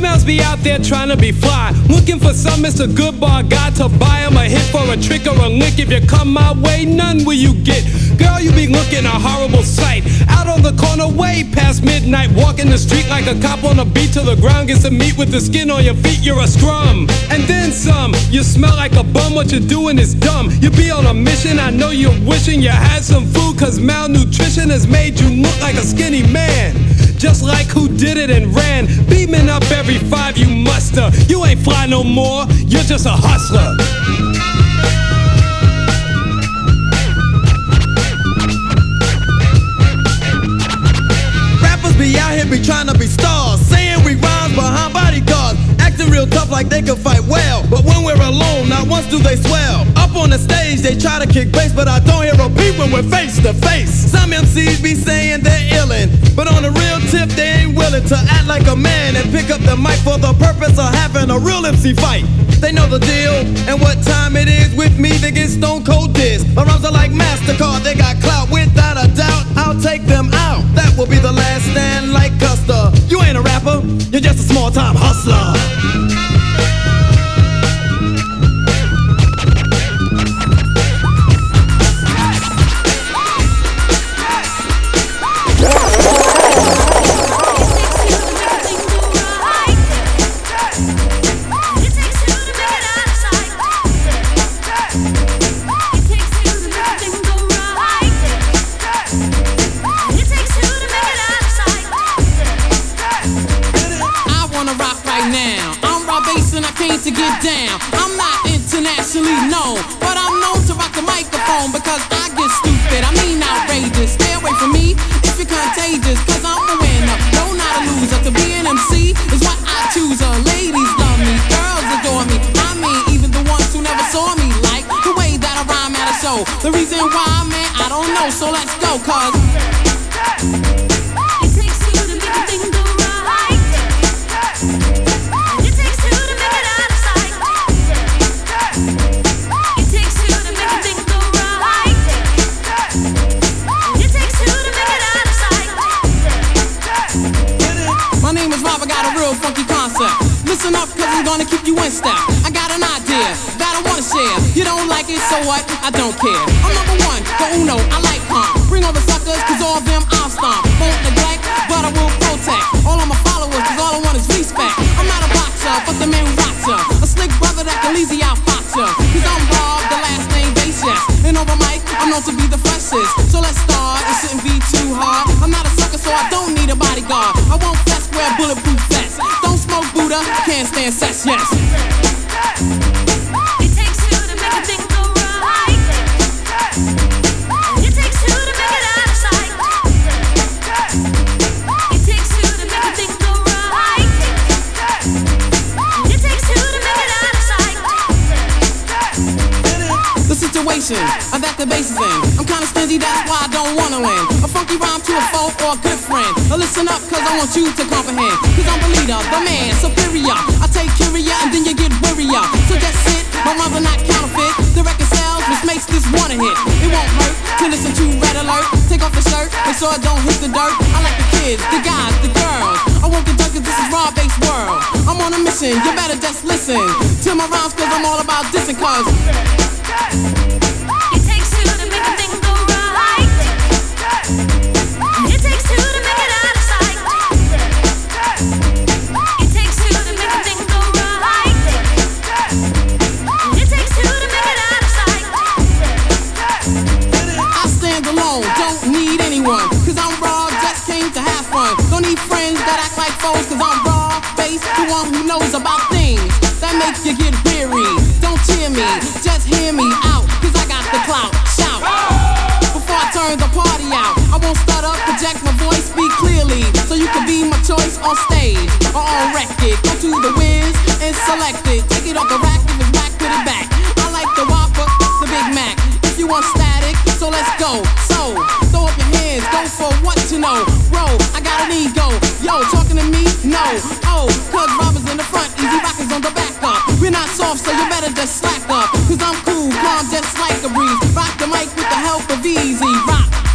Females be out there trying to be fly, looking for some Mr. Goodbar guy to buy 'em a hit for a trick or a lick. If you come my way, none will you get. Girl, you be looking a horrible sight. Out on the corner, way past midnight, walking the street like a cop on a beat till the ground. Gets to meet with the skin on your feet, you're a scrum. And then some, you smell like a bum, what you're doing is dumb. You be on a mission, I know you're wishing you had some food, cause malnutrition has made you look like a skinny man. Just like who did it and ran, beaming up every five you muster. You ain't fly no more, you're just a hustler. Be trying to be stars, saying we rhymes behind bodyguards, acting real tough like they can fight well. But when we're alone, not once do they swell. Up on the stage, they try to kick bass, but I don't hear a beat when we're face to face. Some MCs be saying they're illin', but on the real tip, they ain't willing to act like a man and pick up the mic for the purpose of having a real MC fight. They know the deal and what time it is with me. They get stone cold diss. My rhymes are like Mastercard, they got clout without a doubt. I'll take them out. That will be the last stand like You ain't a rapper, you're just a small time hustler. Down. I'm not internationally known, but I'm known to rock the microphone because I get stupid. I mean outrageous. Stay away from me if you're contagious, cause I'm a winner. No, not a loser. To be an MC is what I choose. Uh, ladies love me, girls adore me. I mean, even the ones who never saw me like the way that I rhyme at a show. The reason why, man, I don't know. So let's go, cause. Listen up, cause I'm gonna keep you in step. I got an idea that I wanna share. You don't like it, so what? I don't care. I'm number one, the uno, I like calm. Bring all the suckers, cause all of them I'll stomp. Won't neglect, but I will protect. All of my followers, cause all I want is respect. I'm not a boxer, but the man who rocks ya. A slick brother that can easy out ya. Cause I'm Rob, the last name base, yes. And over mic, I'm known to be the freshest. So let's start, it shouldn't be too hard. I'm not a sucker, so I don't need a bodyguard. I won't fess, wear bulletproof Buddha, can't stand sex, yes. The situation that the in. I'm kinda that's why I don't wanna win. A funky rhyme to a foe or a good friend. Now listen up, cause I want you to comprehend. Cause I'm the leader, the man, superior. I take ya and then you get wearier. So just sit, my mother not counterfeit. The record sells, which makes this one a hit. It won't hurt to listen to Red Alert. Take off the shirt, make sure it don't hit the dirt. I like the kids, the guys, the girls. I get done cause this is raw based world. I'm on a mission, you better just listen to my rhymes cause I'm all about dissing cause. Knows about things that make you get weary. Don't cheer me, just hear me out, cause I got the clout. Shout! Before I turn the party out, I won't stutter, project my voice, speak clearly. So you can be my choice on stage or on record. Go to the whiz and select it. Take it off the rack, if it's whack, put it back. I like the Whopper, the Big Mac. If you want static, so let's go. So, hands, go for what to know. Bro, I got an ego. Yo, talking to me? No. Oh, cause robbers in the front, easy rockers on the back up. We're not soft, so you better just slack up. Cause I'm cool, calm, just like a breeze. Rock the mic with the help of E-Z Rock.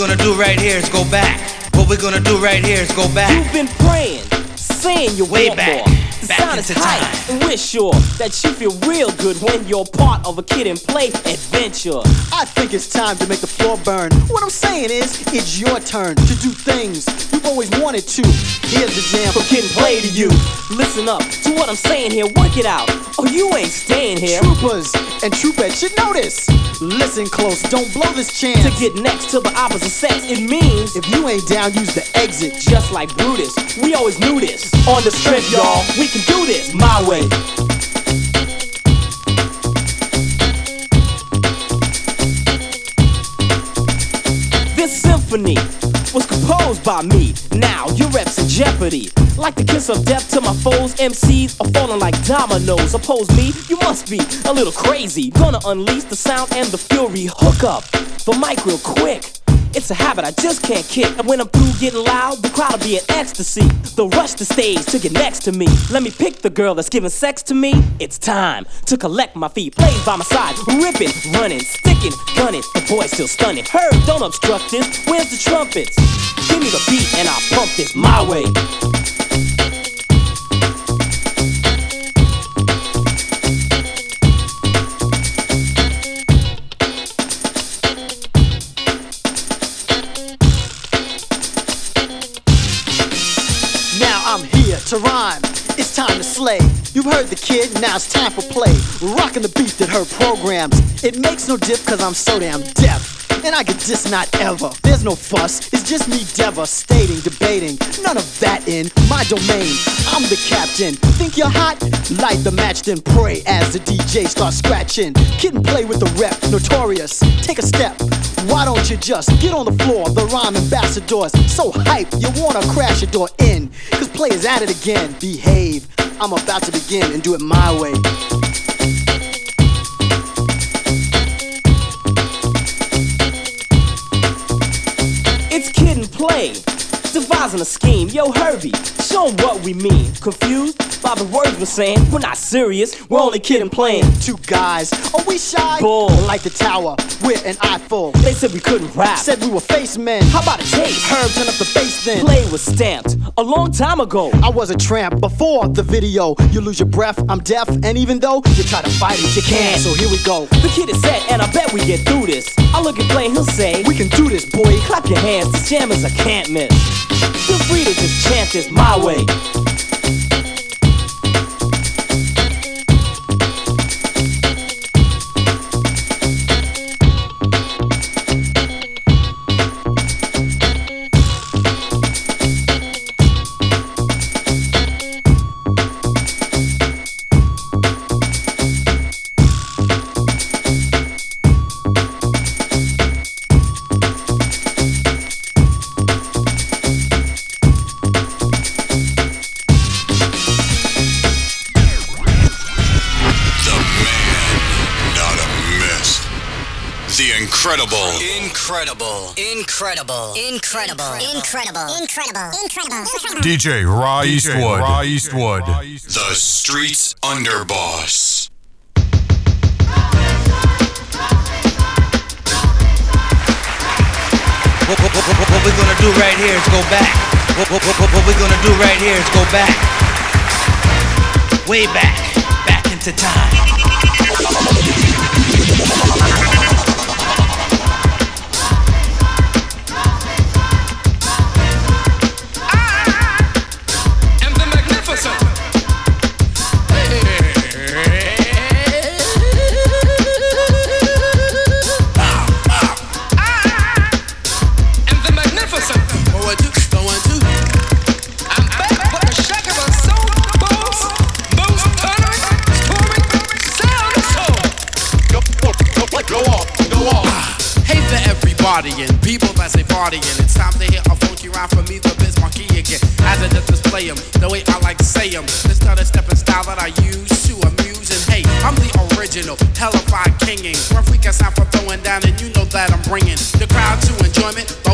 Gonna do right here is go back. What we're gonna do right here is go back. You've been praying, saying you Way want back, more. The back sound is into tight, time. and we're sure that you feel real good when you're part of a kid and play adventure. I think it's time to make the floor burn. What I'm saying is, it's your turn to do things you've always wanted to. Here's the jam From kid and play to you. Listen up to what I'm saying here, work it out, or you ain't staying here. Troopers and troopettes should notice. Listen close, don't blow this chance. To get next to the opposite sex, it means if you ain't down, use the exit. just like Brutus. We always knew this. On the strip, y'all, we can do this my way. This symphony was composed by me. Now your reps in jeopardy. Like the kiss of death to my foes, MCs are falling like dominoes. Oppose me, you must be a little crazy. Gonna unleash the sound and the fury. Hook up the mic real quick. It's a habit I just can't kick. And when I'm through getting loud, the crowd will be in ecstasy. They'll rush the stage to get next to me. Let me pick the girl that's giving sex to me. It's time to collect my feet. Plays by my side, ripping, running, sticking, gunning. The boy's still stunning. Herb, don't obstruct this. Where's the trumpets? Give me the beat and I'll pump this my way. To rhyme. It's time to slay. You've heard the kid, now it's time for play. Rocking the beat that her programs. It makes no diff cause I'm so damn deaf. And I get this not ever. There's no fuss, it's just me devastating, debating. None of that in my domain. I'm the captain. Think you're hot? Light the match, then pray as the DJ starts scratching. Kid and play with the rep, notorious. Take a step. Why don't you just get on the floor? The rhyme ambassadors so hype you wanna crash your door in. Cause players at it again. Behave. I'm about to begin and do it my way. Devising a scheme, yo Hurby, show 'em what we mean. Confused by the words we're saying? We're not serious, we're only kidding playing. Two guys, are we shy? Bull. Like the tower, with an eye full. They said we couldn't rap. Said we were face men. How about a taste? Herb, turn up the bass then. Play was stamped a long time ago. I was a tramp before the video. You lose your breath, I'm deaf, and even though you try to fight it, you can't. So here we go. The kid is set, and I bet we get through this. I look at play, and he'll say, We can do this, boy. Clap your hands, this jam is a can't miss. Feel free to just chant this my way. Incredible. Incredible. Incredible. Incredible. Incredible. Incredible. DJ Raw Eastwood. Raw Eastwood. The streets underboss. What, what, what, what, what we're gonna do right here is go back. What, what, what, what, what we're gonna do right here is go back. Way back. Back into time.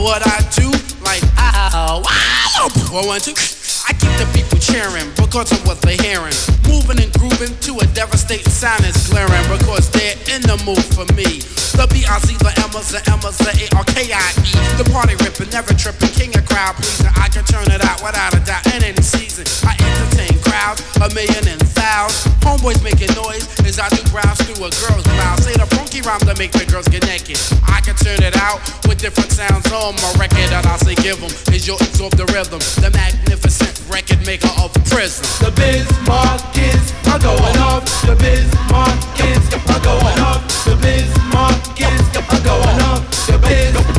What I do. Like, ow, wow, one, one, two. I keep the people cheering because of what they're hearing. Moving and grooving to a devastating sound is glaring because they're in the mood for me. The B-I-Z, the M's, the M's, the A-R-K-I-E. The party ripping, never tripping, king of crowd pleasing. I can turn it out without a million and thousands. Homeboys making noise as I do browse through a girl's blouse. Say the funky rhyme to make the girls get naked. I can turn it out with different sounds on my record that I say give them. Is you'll absorb the rhythm. The magnificent record maker of prison. The Bismarck kids are going off. The Bismarck kids are going off. The Bismarck kids are going off. The Biz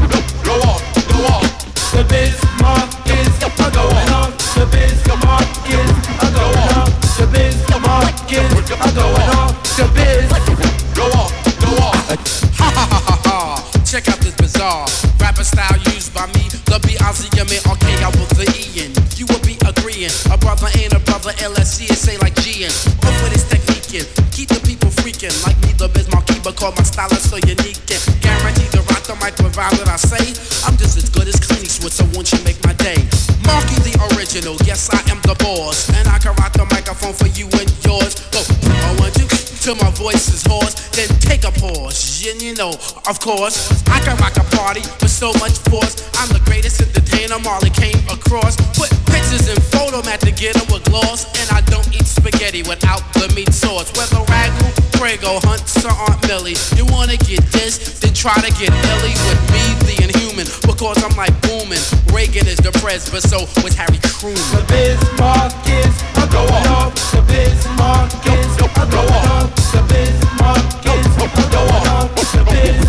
bizarre rapper style used by me. The B-I-Z-M-A-R-K, I will the E-N. You will be agreeing. A brother ain't a brother, LSC, say like G-N. Up with his technique in. Keep the people freaking. Like me, the Biz Markie, but call my style is so unique. And guaranteed to rock the mic with vibe that I say. I'm just as good as Clint Eastwood, so won't you make my day? Marky the original, yes I am the boss. And I can rock the microphone for you and yours. Go, I want you till my voice is hoarse. Then take a pause, and you know, of course, I can rock a party with so much force. I'm the greatest entertainer Marley came across. Put pictures in Fotomat to get 'em with gloss. And I don't eat spaghetti without the meat sauce. Whether ragu, prego, hunts, or Aunt Millie. You wanna get this, then try to get illy with me, the inhuman. Because I'm like booming. Reagan is the pres, but so was Harry Truman. The Bismarck kids are going off. The Bismarck kids are going off. The Bismarck kids are going off. The Biz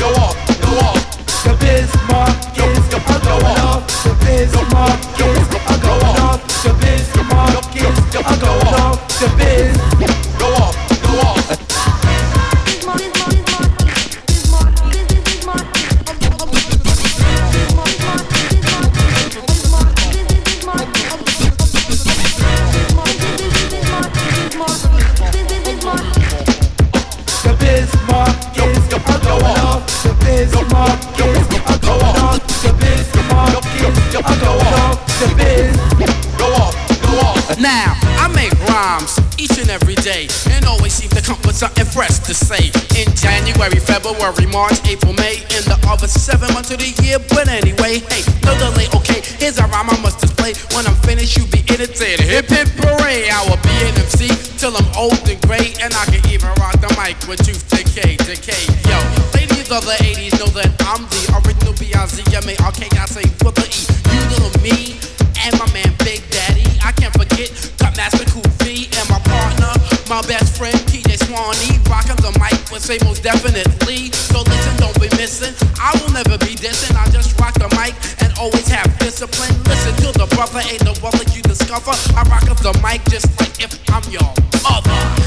go off, go off. The Bismarck kids are going off. The Bismarck kids are going off. The Bismarck kids are going off. The Biz go go off. The Bismarck kids are off. The Bismarck kids are going off. The Biz go off, go off. Now, I make rhymes each and every day and always seem to come with something fresh to say. In January, February, March, April, May, in the other seven months of the year. But anyway, hey, no delay, okay, here's a rhyme I must display. When I'm finished, you be in it, say it, hip hip hooray. I will be an MC till I'm old and gray, and I can even rock the mic with tooth decay, decay. Yo, ladies of the 80s know that I'm the original B-I-Z-M-A-R-K, I say with the E. You little me, and my man Big Daddy. I can't forget Cutmaster Cool V and my partner, my best friend TJ Swanee. Rocking the mic would say most definitely. So listen, don't be missing. I will never be dissing. I just rock the mic and always have discipline. Listen to the brother, ain't no brother you discover. I rock up the mic just like if I'm your mother.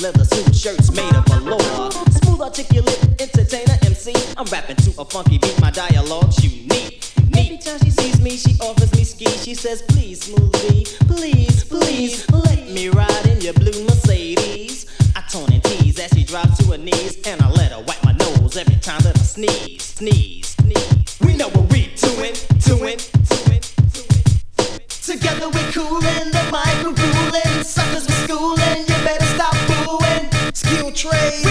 Leather suit, shirts made of velour. Smooth, articulate, entertainer, MC. I'm rapping to a funky beat, my dialogue's unique. Every time she sees me, she offers me ski. She says, please, Smooth B, please, please, let me ride in your blue Mercedes. I tone and tease as she drops to her knees, and I let her wipe my nose every time that I sneeze, sneeze, sneeze. We know what we doing, doing, doing. Together we're coolin', the mic we rulin', suckers we're schoolin', trade,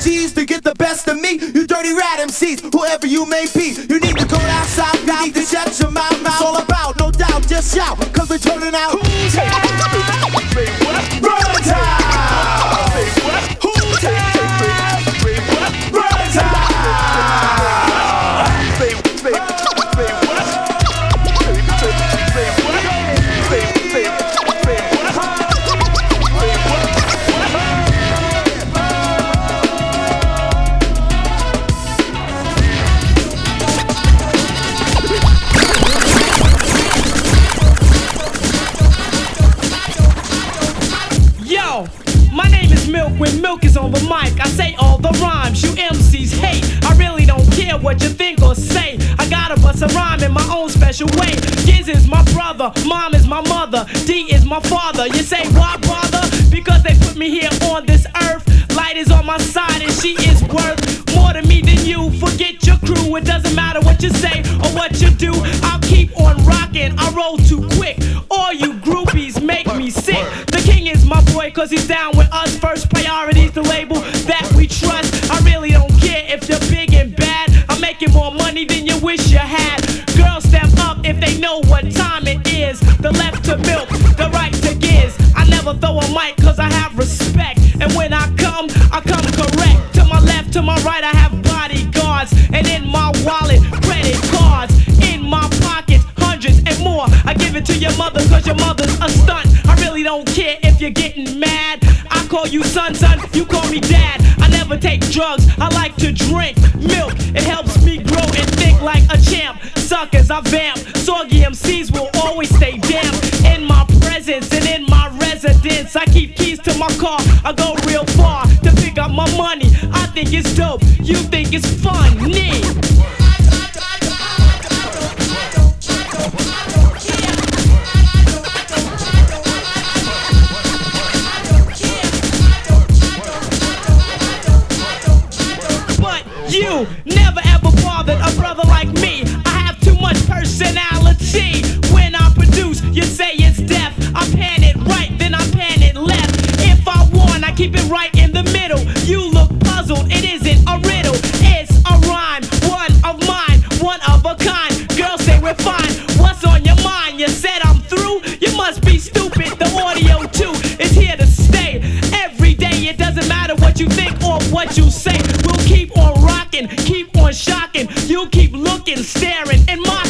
G's to get the best of me. You dirty rat MCs, whoever you may be. You need to go outside, you need to shut your mouth. It's all about, no doubt, just shout, cause we're turning out. Who's gotta bust a rhyme in my own special way. Giz is my brother, mom is my mother, D is my father. You say why bother? Because they put me here on this earth. Lyte is on my side and she is worth more to me than you. Forget your crew, it doesn't matter what you say or what you do. I'll keep on rocking. I roll too quick. All you groupies make me sick. The king is my boy, cause he's down with us. First priority's the label that we trust. more money than you wish you had. Girls step up if they know what time it is. The left to milk, the right to giz. I never throw a mic cause I have respect. And when I come, I come correct. To my left, to my right, I have bodyguards. And in my wallet, credit cards. In my pockets, hundreds and more. I give it to your mother cause your mother's a stunt. I really don't care if you're getting mad. I call you son, son, you call me dad. I never take drugs, I like to drink milk. It helps suckers, I vamp. Soggy MCs will always stay damp in my presence and in my residence. I keep keys to my car, I go real far to pick up my money. I think it's dope, you think it's funny. But you never ever bothered a brother like me personality. When I produce, you say it's deaf. I pan it right, then I pan it left. If I want, I keep it right in the middle. You look puzzled, it isn't a riddle. It's a rhyme, one of mine, one of a kind. Girls say we're fine. What's on your mind? You said I'm through? You must be stupid. The Audio Two is here to stay. Every day, it doesn't matter what you think or what you say. We'll keep on rocking, keep on shocking. You keep looking, staring, and mocking.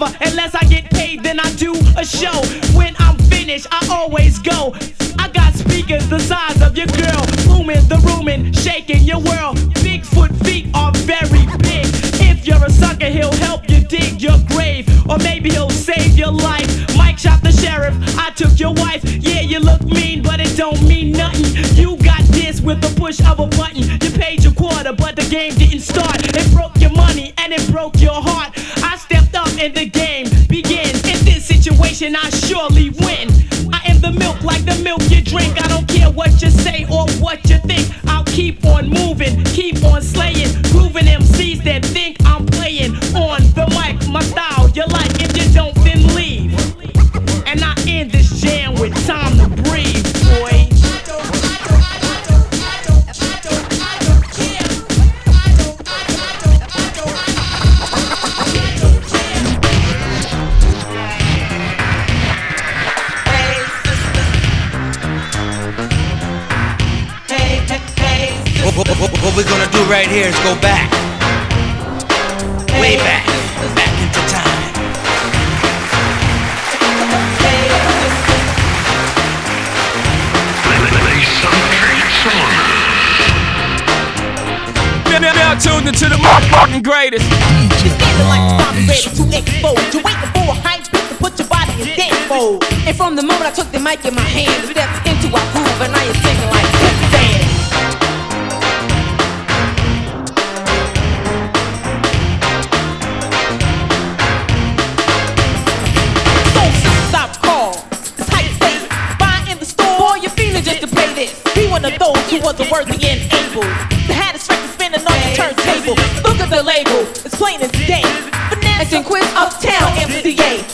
Undercover. Unless I get paid, then I do a show. When I'm finished, I always go. I got speakers the size of your girl. Booming the rooming, shaking your world. Bigfoot feet are very big. If you're a sucker, he'll help you dig your grave. Or maybe he'll save your life. Mike shot the sheriff, I took your wife. Yeah, you look mean, but it don't mean nothing. You got this with the push of a button. You paid your quarter, but the game didn't start. It broke your money and it broke your heart. And the game begins. In this situation, I surely win. I am the milk like the milk you drink. I don't care what you say do right here is go back. Way back. Back into time. Lay some tricks on Now, now tuned into the motherfucking greatest. ready to explode. You're waiting for a hype beat to put your body in dance mode. And from the moment I took the mic in my hand, the steps into our groove, and I am singing like those worthy and able. To have the strength to spinning on your turntable. Look at the label. It's plain as day. Finesse and quiz uptown MCA.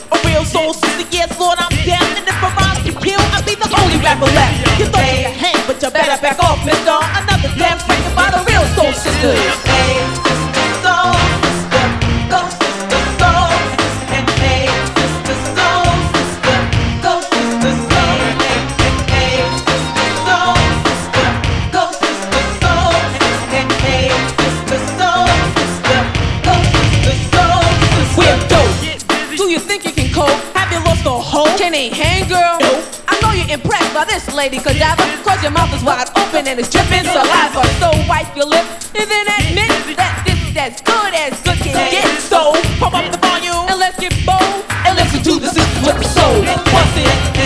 This lady cadaver. Cause your mouth is wide open and it's dripping saliva. So wipe your lip and then admit that this is as good as good can get. So pump up the volume and let's get bold and listen to the system with the soul.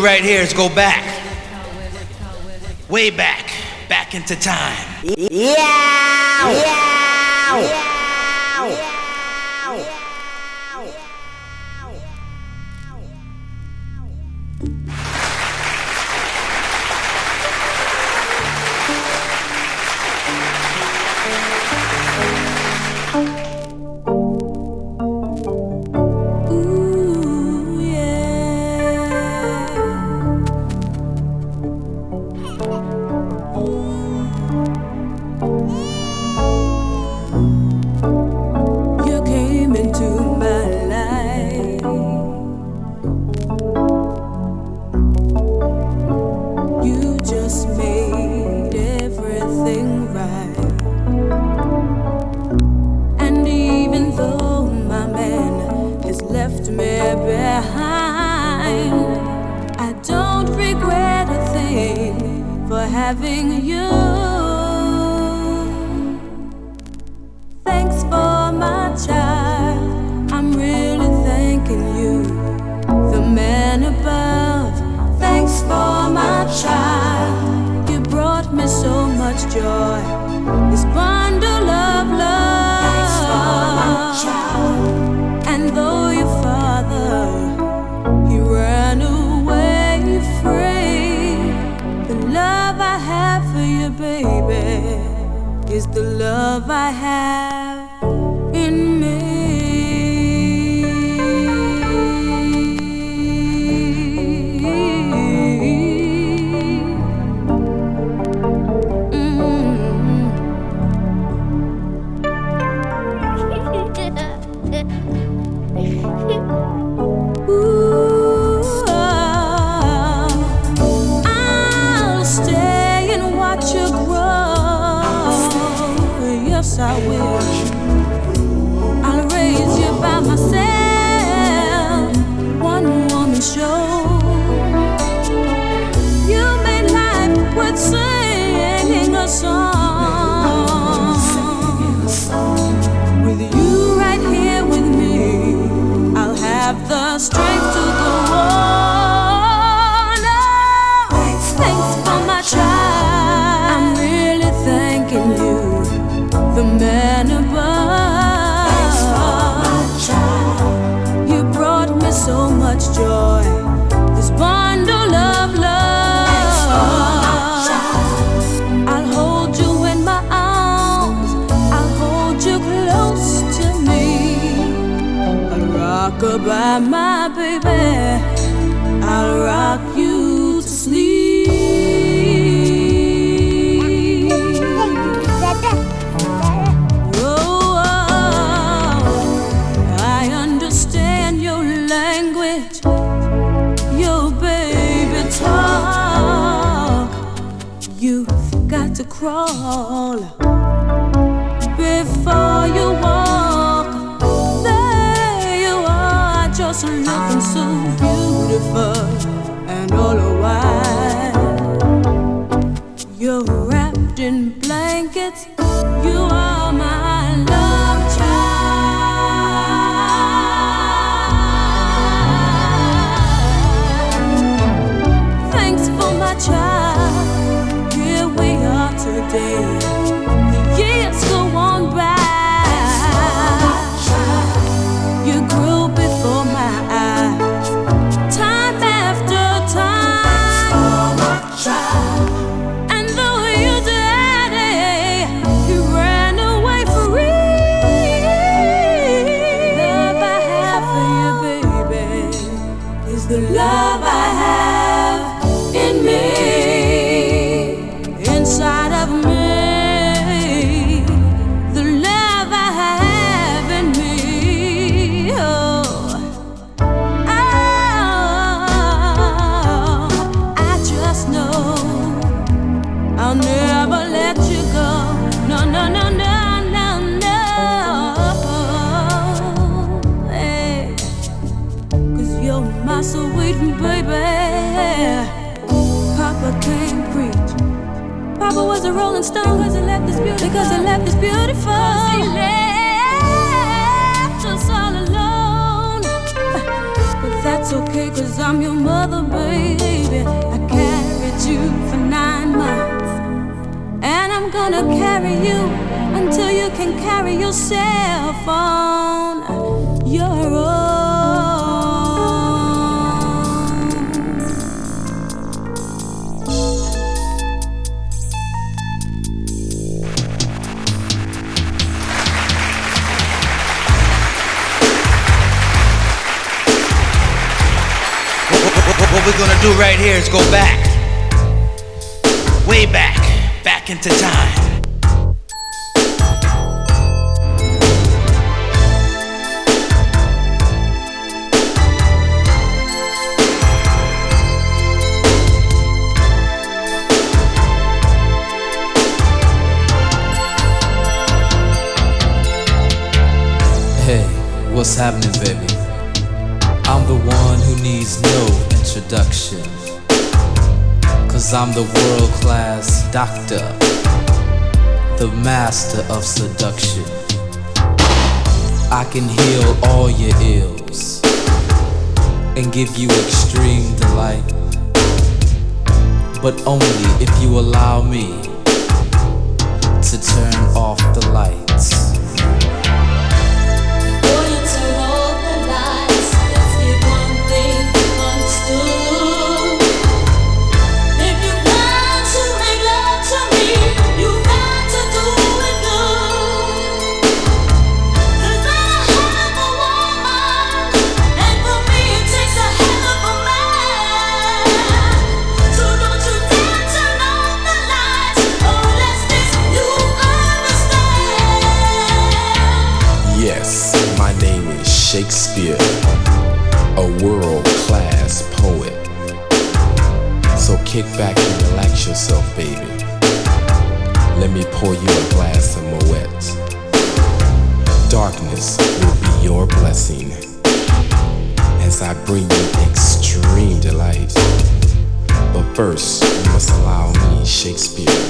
Right here is go back. child, here we are today. The years go. because he left us beautiful. He left us all alone. But that's okay, cause I'm your mother, baby. I carried you for nine months. And I'm gonna carry you until you can carry yourself on. we're gonna do right here is go back. Way back, back into time. Hey, what's happening, baby? I'm the one who needs no introduction. Cause I'm the world class doctor, the master of seduction. I can heal all your ills and give you extreme delight. But only if you allow me to turn off the light. Kick back and relax yourself, baby. Let me pour you a glass of Moet. Darkness will be your blessing as I bring you extreme delight. But first, you must allow me Shakespeare.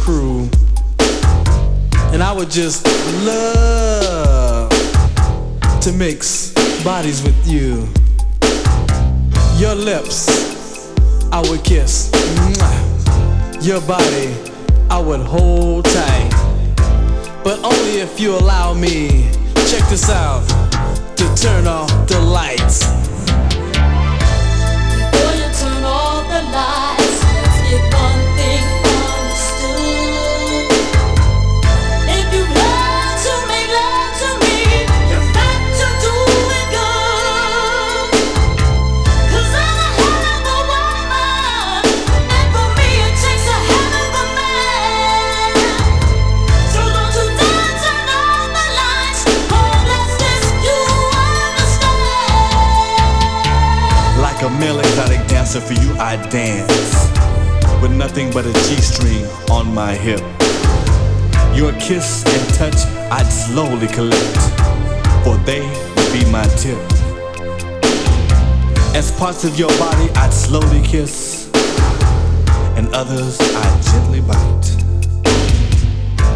Crew. And I would just love to mix bodies with you. Your lips, I would kiss. Your body, I would hold tight. But only if you allow me, check this out, to turn off the lights. Dancer for you, I dance with nothing but a G-string on my hip. Your kiss and touch, I'd slowly collect, for they would be my tip. As parts of your body, I'd slowly kiss, and others I'd gently bite.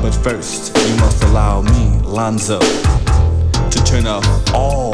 But first, you must allow me, Lonzo, to turn off all.